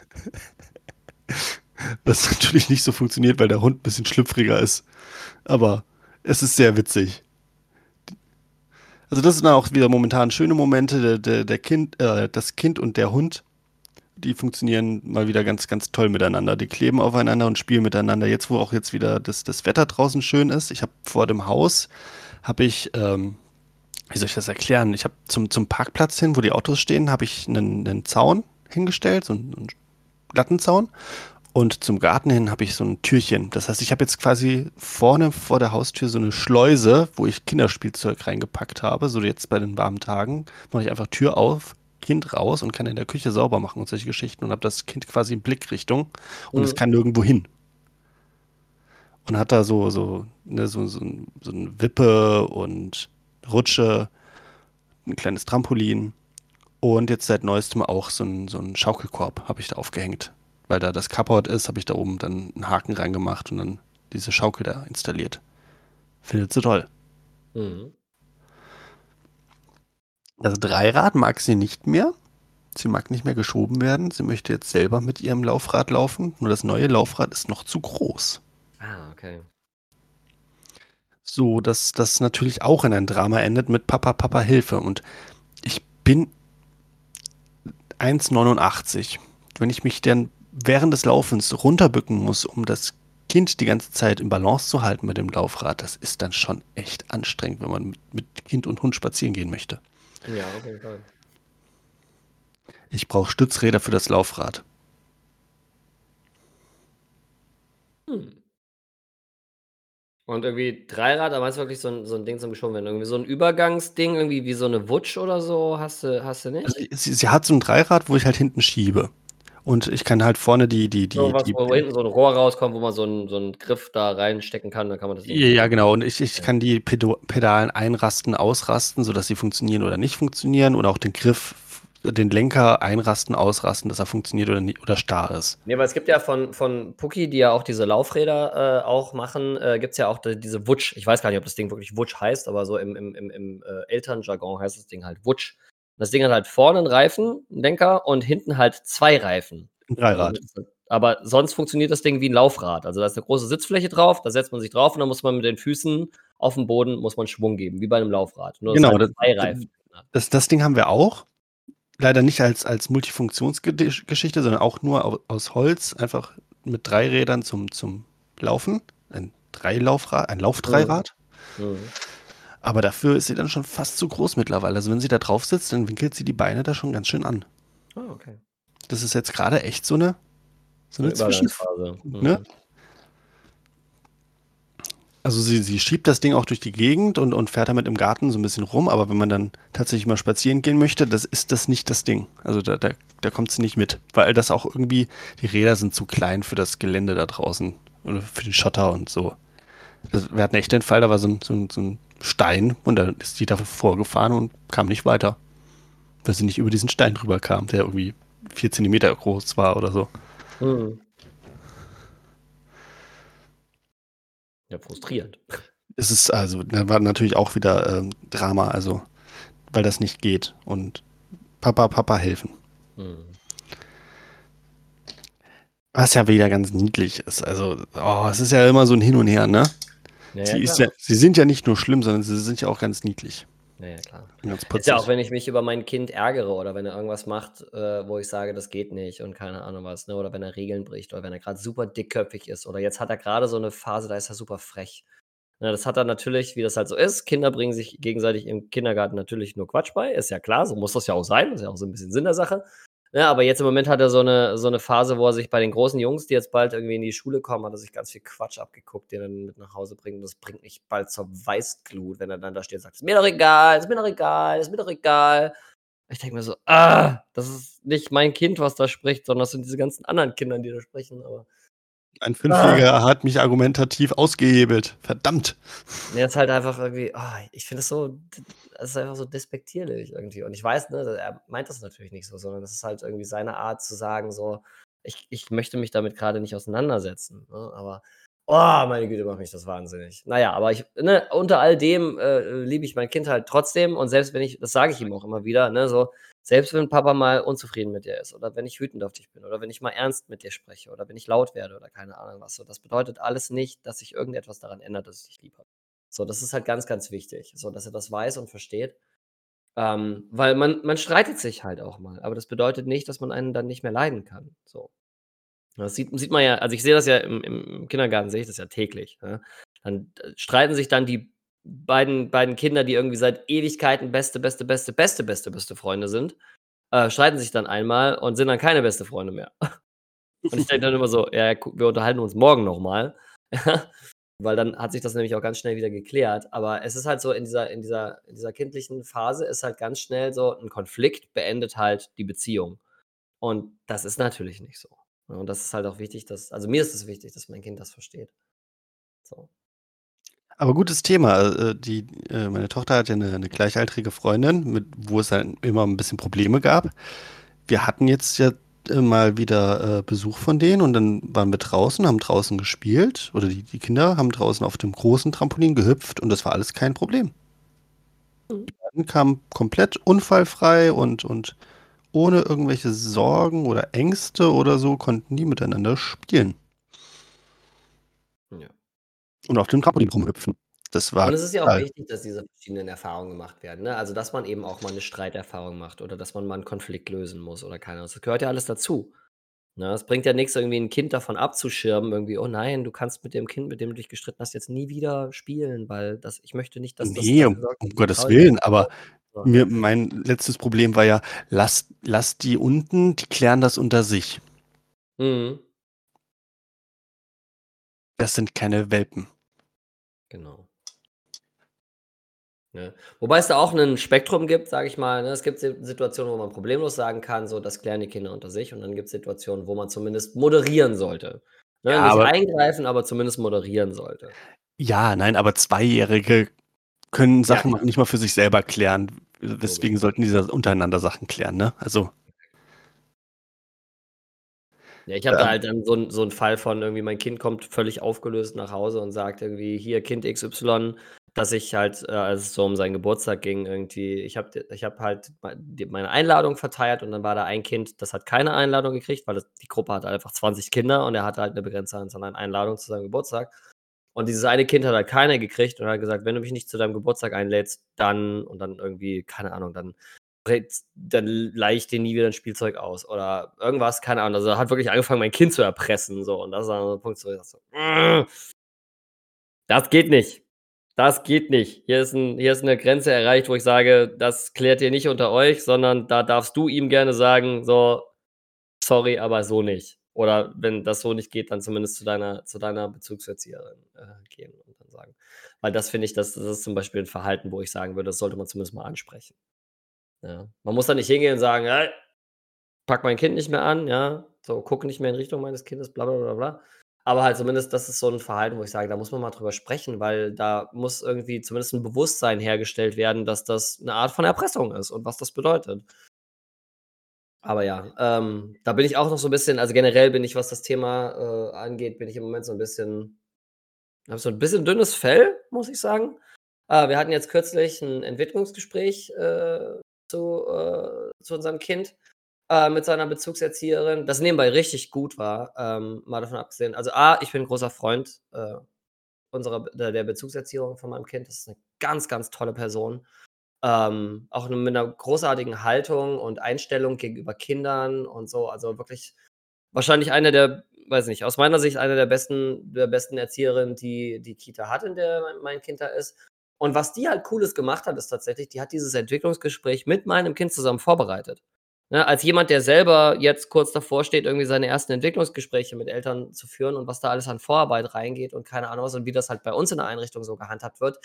Was natürlich nicht so funktioniert, weil der Hund ein bisschen schlüpfriger ist. Aber es ist sehr witzig. Also das sind auch wieder momentan schöne Momente. Der, der, der Kind, äh, das Kind und der Hund, die funktionieren mal wieder ganz, ganz toll miteinander. Die kleben aufeinander und spielen miteinander. Jetzt, wo auch jetzt wieder das, das Wetter draußen schön ist. Ich habe vor dem Haus, habe ich, ähm, wie soll ich das erklären? Ich habe zum, zum Parkplatz hin, wo die Autos stehen, habe ich einen, einen Zaun hingestellt, so einen, einen Lattenzaun. Und zum Garten hin habe ich so ein Türchen. Das heißt, ich habe jetzt quasi vorne vor der Haustür so eine Schleuse, wo ich Kinderspielzeug reingepackt habe. So jetzt bei den warmen Tagen mache ich einfach Tür auf, Kind raus und kann in der Küche sauber machen und solche Geschichten und habe das Kind quasi in Blickrichtung und es Mhm. kann nirgendwo hin. Und hat da so, so, ne, so, so, ein- so eine Wippe und Rutsche, ein kleines Trampolin und jetzt seit neuestem auch so ein, so ein Schaukelkorb habe ich da aufgehängt. Weil da das Carport ist, habe ich da oben dann einen Haken reingemacht und dann diese Schaukel da installiert. Findet sie toll. Mhm. Das Dreirad mag sie nicht mehr. Sie mag nicht mehr geschoben werden. Sie möchte jetzt selber mit ihrem Laufrad laufen. Nur das neue Laufrad ist noch zu groß. Ah, okay. So, dass das natürlich auch in ein Drama endet mit Papa, Papa, Hilfe. Und ich bin 1,89. Wenn ich mich dann während des Laufens runterbücken muss, um das Kind die ganze Zeit im Balance zu halten mit dem Laufrad, das ist dann schon echt anstrengend, wenn man mit, mit Kind und Hund spazieren gehen möchte. Ja, auf jeden Fall. Ich brauche Stützräder für das Laufrad. Hm. Und irgendwie Dreirad, meinst du wirklich so 'n so 'n Ding zum Geschoben? Irgendwie so 'n Übergangsding, irgendwie wie so 'ne Wutsch oder so, hast du hast du Also, nicht? sie sie hat so 'n Dreirad, wo ich halt hinten schiebe. Und ich kann halt vorne die die So die was, die wo hinten so 'n Rohr rauskommt, wo man so 'n so 'n Griff da reinstecken kann, dann kann man das Ja, genau. Und ich ich kann die Pedalen einrasten, ausrasten, sodass sie funktionieren oder nicht funktionieren oder auch den Griff den Lenker einrasten, ausrasten, dass er funktioniert oder ni oder starr ist. Ne, weil es gibt ja von von Pucki, die ja auch diese Laufräder, äh, auch machen, äh, gibt's ja auch d diese Wutsch. Ich weiß gar nicht, ob das Ding wirklich Wutsch heißt, aber so im im im im, äh, Elternjargon heißt das Ding halt Wutsch. Das Ding hat halt vorne 'n Reifen 'n Lenker und hinten halt 2 Reifen. 'N Dreirad. Aber sonst funktioniert das Ding wie 'n Laufrad. Also, da ist 'ne große Sitzfläche drauf, da setzt man sich drauf und dann muss man mit den Füßen aufm Boden muss man Schwung geben, wie bei 'nem Laufrad. Nur Genau, das 2 Reifen hat. das das Ding haben wir auch. Leider nicht als als Multifunktionsgedisch Geschichte, sondern auch nur au aus Holz, einfach mit 3 Rädern zum zum Laufen. Ein Dreilaufra ein Mhm. Laufdreirad. Mhm. Aber dafür ist sie dann schon fast zu groß mittlerweile. Also, wenn sie da drauf sitzt, dann winkelt sie die Beine da schon ganz schön an. Ah, okay. Das ist jetzt grade echt so 'ne so 'ne Zwischen Übergangsphase. ne? Mhm. Also, sie sie schiebt das Ding auch durch die Gegend und und fährt damit im Garten so 'n bisschen rum, aber wenn man dann tatsächlich mal spazieren gehen möchte, das ist das nicht das Ding. Also, da da da kommt sie nicht mit, weil das auch irgendwie die Räder sind zu klein für das Gelände da draußen oder für den Schotter und so. Also, wir hatten echt den Fall, da war so 'n so 'n so 'n Stein und dann ist die da vorgefahren und kam nicht weiter, weil sie nicht über diesen Stein drüber kam, der irgendwie 4 Zentimeter groß war oder so. Mhm. Ja, frustrierend. Es ist also da war natürlich auch wieder, ähm, Drama, also, weil das nicht geht und Papa, Papa helfen. Mhm. Was ja wieder ganz niedlich ist. Also, oh, es ist ja immer so 'n Hin und Her, ne? Ja, Sie ist ja sie sind ja nicht nur schlimm, sondern sie sind ja auch ganz niedlich. Ja, ja, klar. Ganz Ist ja auch, wenn ich mich über mein Kind ärgere oder wenn er irgendwas macht, äh, wo ich sage, das geht nicht und keine Ahnung was, ne? Oder wenn er Regeln bricht oder wenn er grad super dickköpfig ist oder jetzt hat er grade so 'ne Phase, da ist er super frech. Ne, das hat er natürlich, wie das halt so ist. Kinder bringen sich gegenseitig im Kindergarten natürlich nur Quatsch bei, ist ja klar, so muss das ja auch sein, ist ja auch so 'n bisschen Sinn der Sache. Ne, aber jetzt im Moment hat er so 'ne so 'ne Phase, wo er sich bei den großen Jungs, die jetzt bald irgendwie in die Schule kommen, hat er sich ganz viel Quatsch abgeguckt, den er dann mit nach Hause bringt. Und das bringt mich bald zur Weißglut, wenn er dann da steht und sagt: „Ist mir doch egal, ist mir doch egal, ist mir doch egal.“ Ich denke mir so: „Ah, das ist nicht mein Kind, was da spricht, sondern das sind diese ganzen anderen Kindern, die da sprechen“, aber Ein Ah. Fünfjähriger hat mich argumentativ ausgehebelt. Verdammt. Ne, ist halt einfach irgendwie ah, ich finde das so das ist einfach so despektierlich irgendwie. Und ich weiß, ne, er meint das natürlich nicht so, sondern das ist halt irgendwie seine Art zu sagen so: „Ich ich möchte mich damit grade nicht auseinandersetzen“, ne? Aber, oh, meine Güte, macht mich das wahnsinnig. Na ja, aber ich ne, unter all dem, äh, liebe ich mein Kind halt trotzdem und selbst wenn ich das sage ich ihm auch immer wieder, ne, so: „Selbst wenn Papa mal unzufrieden mit dir ist oder wenn ich wütend auf dich bin oder wenn ich mal ernst mit dir spreche oder wenn ich laut werde oder keine Ahnung was so, das bedeutet alles nicht, dass sich irgendetwas daran ändert, dass ich dich lieb habe.“ So, das ist halt ganz, ganz wichtig, so, dass er das weiß und versteht. Ähm, weil man man streitet sich halt auch mal, aber das bedeutet nicht, dass man einen dann nicht mehr leiden kann, so. Das sieht sieht man ja also, ich sehe das ja im im Kindergarten sehe ich das ja täglich, ne? Dann, äh, streiten sich dann die beiden beiden Kinder, die irgendwie seit Ewigkeiten beste, beste, beste, beste, beste, beste Freunde sind, äh, streiten sich dann einmal und sind dann keine beste Freunde mehr. Und ich denke dann immer so: „Ja, wir unterhalten uns morgen noch mal.“ Ja, weil dann hat sich das nämlich auch ganz schnell wieder geklärt. Aber es ist halt so in dieser in dieser in dieser kindlichen Phase ist halt ganz schnell so 'n Konflikt beendet halt die Beziehung. Und das ist natürlich nicht so? Und das ist halt auch wichtig, dass also, mir ist es wichtig, dass mein Kind das versteht. So. Aber gutes Thema. Äh, die äh, meine Tochter hat ja 'ne 'ne gleichaltrige Freundin, mit wo es dann immer 'n bisschen Probleme gab. Wir hatten jetzt ja, äh, mal wieder, Besuch von denen und dann waren wir draußen, haben draußen gespielt oder die die Kinder haben draußen auf dem großen Trampolin gehüpft und das war alles kein Problem. Mhm. Die beiden kamen komplett unfallfrei und und ohne irgendwelche Sorgen oder Ängste oder so konnten die miteinander spielen. Und auf dem Trampolin rumhüpfen. Das war Und es ist ja auch geil. wichtig, dass diese verschiedenen Erfahrungen gemacht werden, ne? Also, dass man eben auch mal 'ne Streiterfahrung macht oder dass man mal 'n Konflikt lösen muss oder keine Ahnung. Das gehört ja alles dazu, ne? Es bringt ja nix, irgendwie 'n Kind davon abzuschirmen, irgendwie: „Oh nein, du kannst mit dem Kind, mit dem du dich gestritten hast, jetzt nie wieder spielen, weil das ich möchte nicht, dass das Ne, dafür um um Gottes Willen, bist.“ aber mir mein letztes Problem war ja, lass lass die unten, die klären das unter sich. Mhm. Das sind keine Welpen. Genau. Ne? Wobei es da auch ein Spektrum gibt, sage ich mal, ne? Es gibt Si Situationen, wo man problemlos sagen kann, so, das klären die Kinder unter sich und dann gibt's Situationen, wo man zumindest moderieren sollte. Ne, Ja, nicht aber eingreifen, aber zumindest moderieren sollte. Ja, nein, aber Zweijährige können Ja, Sachen noch nicht mal für sich selber klären. Weswegen Logisch. sollten die untereinander Sachen klären, ne? Also Ja, ich habe da Ähm. halt dann so 'n so 'n Fall von irgendwie mein Kind kommt völlig aufgelöst nach Hause und sagt irgendwie: „Hier, Kind XY“, dass ich halt, äh, als es so um seinen Geburtstag ging, irgendwie ich habe ich habe halt meine Einladung verteilt und dann war da ein Kind, das hat keine Einladung gekriegt, weil das die Gruppe hatte einfach 20 Kinder und er hatte halt 'ne begrenzte Anzahl an Einladungen zu seinem Geburtstag. Und dieses eine Kind hat halt keine gekriegt und hat gesagt: „Wenn du mich nicht zu deinem Geburtstag einlädst, dann“ und dann irgendwie, keine Ahnung, „dann dann ich dir nie wieder 'n Spielzeug aus“ oder irgendwas, keine Ahnung. Also, hat wirklich angefangen, mein Kind zu erpressen so und das war dann so 'n Punkt, wo ich so: „Das geht nicht. Das geht nicht. Hier ist 'n hier ist 'ne Grenze erreicht, wo ich sage, das klärt ihr nicht unter euch, sondern da darfst du ihm gerne sagen, so: ‚Sorry, aber so nicht.‘“ Oder wenn das so nicht geht, dann zumindest zu deiner zu deiner Bezugserzieherin, äh, gehen und dann sagen. Weil das finde ich, das das ist zum Beispiel 'n Verhalten, wo ich sagen würde, das sollte man zumindest mal ansprechen. Ja. Man muss da nicht hingehen und sagen: „Hey, pack mein Kind nicht mehr an, ja, so, guck nicht mehr in Richtung meines Kindes, bla bla bla bla.“ Aber halt zumindest, das ist so 'n Verhalten, wo ich sage, da muss man mal drüber sprechen, weil da muss irgendwie zumindest 'n Bewusstsein hergestellt werden, dass das 'ne Art von Erpressung ist und was das bedeutet. Aber ja, ähm, da bin ich auch noch so 'n bisschen also, generell bin ich, was das Thema, äh, angeht, bin ich im Moment so 'n bisschen habe so 'n bisschen dünnes Fell, muss ich sagen. Äh, wir hatten jetzt kürzlich 'n Entwicklungsgespräch, äh, zu äh, zu unserem Kind, äh, mit seiner Bezugserzieherin, das nebenbei richtig gut war, ähm, mal davon abgesehen also, A, ich bin 'n großer Freund, äh, unserer der Bezugserzieherin von meinem Kind. Das ist 'ne ganz, ganz tolle Person. Ähm, auch mit 'ner großartigen Haltung und Einstellung gegenüber Kindern und so. Also, wirklich wahrscheinlich eine der weiß nicht, aus meiner Sicht eine der besten der besten Erzieherinnen, die die Kita hat, in der mein Kind da ist. Und was die halt Cooles gemacht hat, ist tatsächlich, die hat dieses Entwicklungsgespräch mit meinem Kind zusammen vorbereitet. Ne, als jemand, der selber jetzt kurz davor steht, irgendwie seine ersten Entwicklungsgespräche mit Eltern zu führen und was da alles an Vorarbeit reingeht und keine Ahnung was und wie das halt bei uns in der Einrichtung so gehandhabt wird.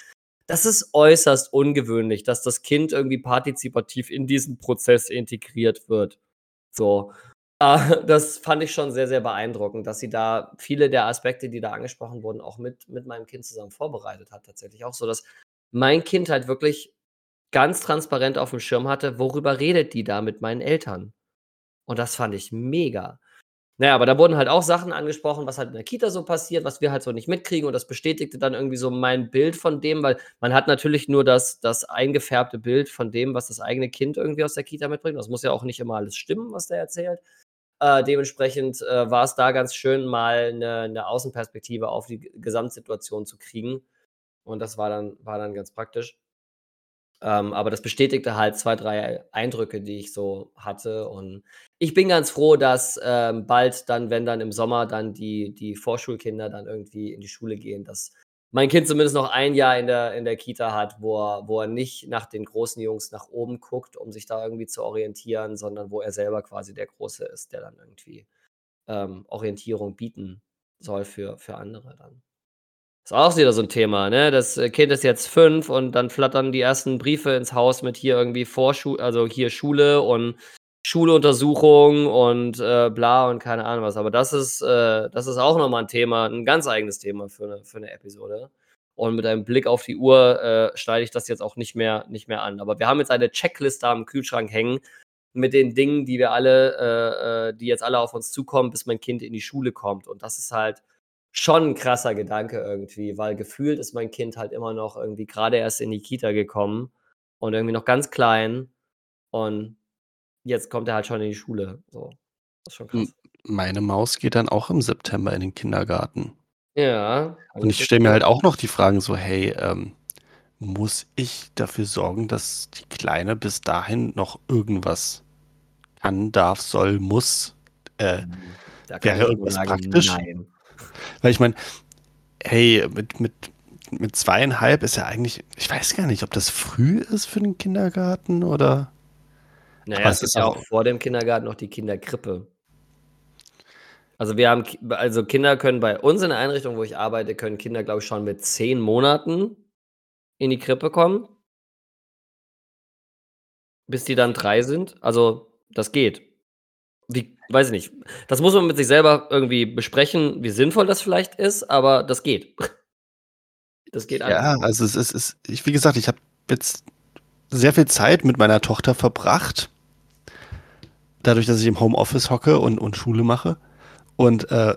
Das ist äußerst ungewöhnlich, dass das Kind irgendwie partizipativ in diesen Prozess integriert wird. So, das fand ich schon sehr, sehr beeindruckend, dass sie da viele der Aspekte, die da angesprochen wurden, auch mit mit meinem Kind zusammen vorbereitet hat tatsächlich auch so, dass mein Kind halt wirklich ganz transparent aufm Schirm hatte, worüber redet die da mit meinen Eltern? Und das fand ich mega. Na ja, aber da wurden halt auch Sachen angesprochen, was halt in der Kita so passiert, was wir halt so nicht mitkriegen und das bestätigte dann irgendwie so mein Bild von dem, weil man hat natürlich nur das das eingefärbte Bild von dem, was das eigene Kind irgendwie aus der Kita mitbringt. Das muss ja auch nicht immer alles stimmen, was der erzählt. Äh, dementsprechend, äh, war's da ganz schön, mal 'ne 'ne Außenperspektive auf die Gesamtsituation zu kriegen. Und das war dann war dann ganz praktisch. Ähm, aber das bestätigte halt 2, 3 Eindrücke, die ich so hatte. Und ich bin ganz froh, dass, ähm, bald dann, wenn dann im Sommer dann die die Vorschulkinder dann irgendwie in die Schule gehen, dass mein Kind zumindest noch 1 Jahr in der in der Kita hat, wo er wo er nicht nach den großen Jungs nach oben guckt, um sich da irgendwie zu orientieren, sondern wo er selber quasi der Große ist, der dann irgendwie, ähm, Orientierung bieten soll für für andere dann. Ist auch wieder so 'n Thema, ne? Das, äh, Kind ist jetzt 5 und dann flattern die ersten Briefe ins Haus mit hier irgendwie Vorschu also, hier Schule und Schuluntersuchung und, äh, bla und keine Ahnung was. Aber das ist äh, das ist auch noch mal 'n Thema 'n ganz eigenes Thema für 'ne für 'ne Episode. Und mit einem Blick auf die Uhr, äh, schneide ich das jetzt auch nicht mehr nicht mehr an. Aber wir haben jetzt eine Checkliste am Kühlschrank hängen mit den Dingen, die wir alle äh, äh, die jetzt alle auf uns zukommen, bis mein Kind in die Schule kommt. Und das ist halt schon 'n krasser Gedanke irgendwie, weil gefühlt ist mein Kind halt immer noch irgendwie grade erst in die Kita gekommen und irgendwie noch ganz klein und jetzt kommt er halt schon in die Schule, so. Das ist schon krass. meine Maus geht dann auch im September in den Kindergarten. Ja, Und ich stelle mir halt auch noch die Fragen so: „Hey, ähm, muss ich dafür sorgen, dass die Kleine bis dahin noch irgendwas kann, darf, soll, muss?“ Äh. Da kann wäre irgendwas sagen: praktisch? „Nein.“ Weil ich meine, hey, mit mit mit 2,5 ist ja eigentlich ich weiß gar nicht, ob das früh ist für den Kindergarten oder Na ja, aber es ist ja auch vor dem Kindergarten noch die Kinderkrippe. Also, wir haben also, Kinder können bei uns in der Einrichtung, wo ich arbeite, können Kinder, glaube ich, schon mit 10 Monaten in die Krippe kommen. Bis die dann 3 sind. Also, das geht. Wie weiß ich nicht. Das muss man mit sich selber irgendwie besprechen, wie sinnvoll das vielleicht ist, aber das geht. Das geht alles. Ja, also es ist, es ich, wie gesagt, ich habe jetzt sehr viel Zeit mit meiner Tochter verbracht. Dadurch, dass ich im Homeoffice hocke und, und Schule mache. Und äh,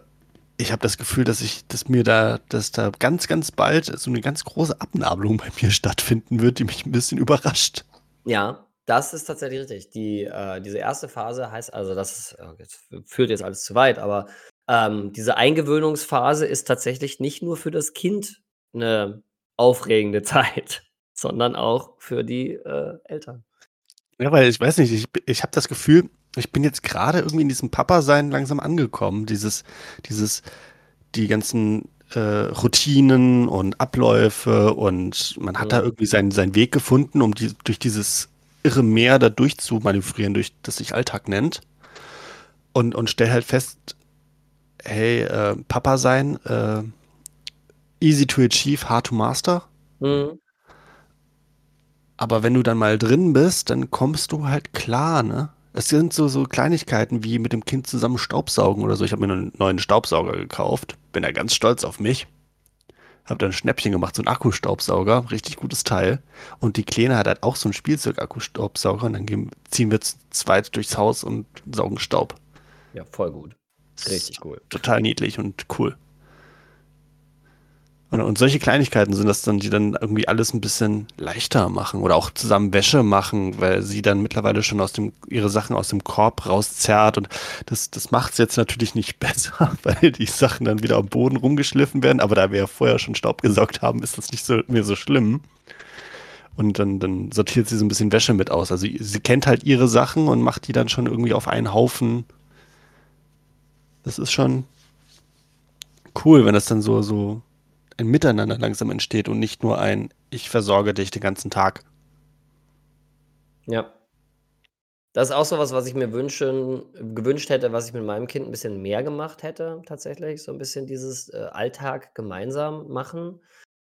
ich habe das Gefühl, dass ich, dass mir da, dass da ganz, ganz bald so eine ganz große Abnabelung bei mir stattfinden wird, die mich ein bisschen überrascht. Ja, das ist tatsächlich richtig. Die, äh, diese erste Phase heißt also, das ist, jetzt führt jetzt alles zu weit, aber ähm, diese Eingewöhnungsphase ist tatsächlich nicht nur für das Kind eine aufregende Zeit, sondern auch für die äh, Eltern. Ja, weil ich weiß nicht, ich, ich habe das Gefühl, ich bin jetzt gerade irgendwie in diesem Papa-Sein langsam angekommen. Dieses, dieses, die ganzen äh, Routinen und Abläufe und man hat Mhm. da irgendwie seinen, seinen Weg gefunden, um die, durch dieses irre Meer da durchzumanövrieren, durch das sich Alltag nennt. Und, und stell halt fest, hey, äh, Papa sein, äh, easy to achieve, hard to master. Mhm. Aber wenn du dann mal drin bist, dann kommst du halt klar, ne? Es sind so, so Kleinigkeiten wie mit dem Kind zusammen Staubsaugen oder so. Ich habe mir einen neuen Staubsauger gekauft. Bin da ganz stolz auf mich. Hab da ein Schnäppchen gemacht, so ein Akkustaubsauger. Richtig gutes Teil. Und die Kleine hat halt auch so einen Spielzeug-Akkustaubsauger. Und dann gehen, ziehen wir zu zweit durchs Haus und saugen Staub. Ja, voll gut. Richtig cool. Total niedlich und cool. Und, und solche Kleinigkeiten sind das dann, die dann irgendwie alles ein bisschen leichter machen oder auch zusammen Wäsche machen, weil sie dann mittlerweile schon aus dem, ihre Sachen aus dem Korb rauszerrt und das, das macht es jetzt natürlich nicht besser, weil die Sachen dann wieder am Boden rumgeschliffen werden, aber da wir ja vorher schon Staub gesaugt haben, ist das nicht so, mehr so schlimm. Und dann, dann sortiert sie so ein bisschen Wäsche mit aus. Also sie kennt halt ihre Sachen und macht die dann schon irgendwie auf einen Haufen. Das ist schon cool, wenn das dann so, so ein Miteinander langsam entsteht und nicht nur ein Ich versorge dich den ganzen Tag. Ja. Das ist auch so was, was ich mir wünschen gewünscht hätte, was ich mit meinem Kind ein bisschen mehr gemacht hätte tatsächlich, so ein bisschen dieses, äh, Alltag gemeinsam machen.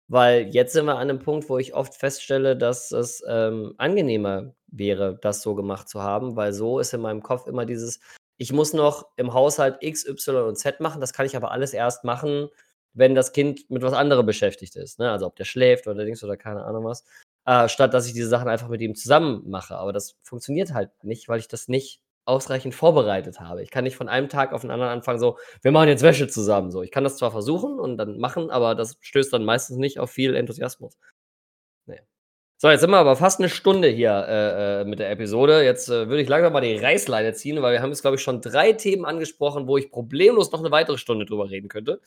Weil jetzt sind wir an 'nem Punkt, wo ich oft feststelle, dass es, ähm, angenehmer wäre, das so gemacht zu haben, weil so ist in meinem Kopf immer dieses: „Ich muss noch im Haushalt X, Y und Z machen, das kann ich aber alles erst machen, wenn das Kind mit was anderem beschäftigt ist“, ne? Also, ob der schläft oder Dings oder keine Ahnung was, äh, statt dass ich diese Sachen einfach mit ihm zusammen mache. Aber das funktioniert halt nicht, weil ich das nicht ausreichend vorbereitet habe. Ich kann nicht von einem Tag auf den anderen anfangen so: „Wir machen jetzt Wäsche zusammen“, so. Ich kann das zwar versuchen und dann machen, aber das stößt dann meistens nicht auf viel Enthusiasmus. Ne. So, jetzt sind wir aber fast 'ne Stunde hier, äh, äh, mit der Episode. Jetzt, äh, würde ich langsam mal die Reißleine ziehen, weil wir haben jetzt, glaube ich, schon 3 Themen angesprochen, wo ich problemlos noch 'ne weitere Stunde drüber reden könnte.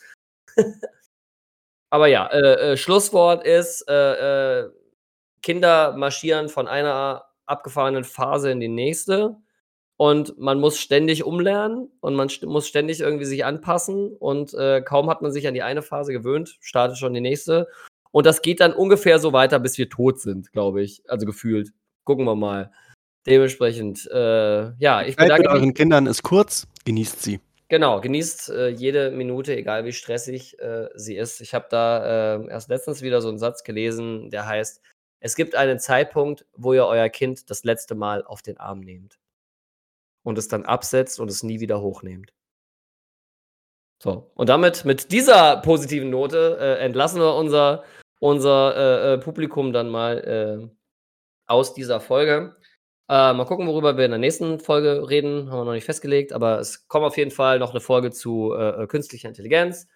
Aber ja, äh, äh, Schlusswort ist, äh, äh, Kinder marschieren von einer abgefahrenen Phase in die nächste und man muss ständig umlernen und man st muss ständig irgendwie sich anpassen und, äh, kaum hat man sich an die eine Phase gewöhnt, startet schon die nächste. Und das geht dann ungefähr so weiter, bis wir tot sind, glaube ich, also gefühlt. Gucken wir mal. Dementsprechend, äh, ja, Die ich Zeit mit bedanke mich euren Kindern ist kurz, genießt sie. Genau, genießt, äh, jede Minute, egal wie stressig, äh, sie ist. Ich habe da, äh, erst letztens wieder so 'n Satz gelesen, der heißt: „Es gibt einen Zeitpunkt, wo ihr euer Kind das letzte Mal auf den Arm nehmt“ und es dann absetzt und es nie wieder hochnehmt. So, und damit mit dieser positiven Note, äh, entlassen wir unser unser, äh, äh, Publikum dann mal, aus dieser Folge. Äh, mal gucken, worüber wir in der nächsten Folge reden, haben wir noch nicht festgelegt, aber es kommt auf jeden Fall noch 'ne Folge zu, äh, äh, künstlicher Intelligenz.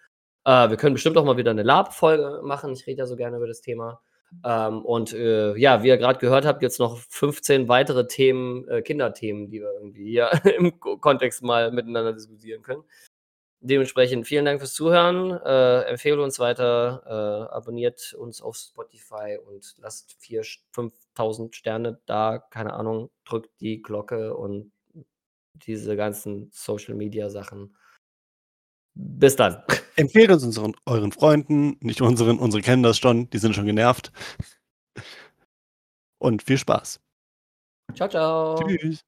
Äh, wir können bestimmt auch mal wieder 'ne Lab-Folge machen. Ich rede ja so gerne über das Thema. Ähm, und, äh, ja, wie ihr grad gehört habt, jetzt noch 15 weitere Themen, äh, Kinderthemen, die wir irgendwie hier im Ko Kontext mal miteinander diskutieren können. Dementsprechend vielen Dank fürs Zuhören. Äh, empfehle uns weiter, äh, abonniert uns auf Spotify und lasst 4 sch 5.000 Sterne da, keine Ahnung, drückt die Glocke und diese ganzen Social-Media-Sachen. Bis dann. Empfehlt uns unseren euren Freunden, nicht unseren, unsere kennen das schon, die sind schon genervt. Und viel Spaß. Tschau, tschau. Tschüss.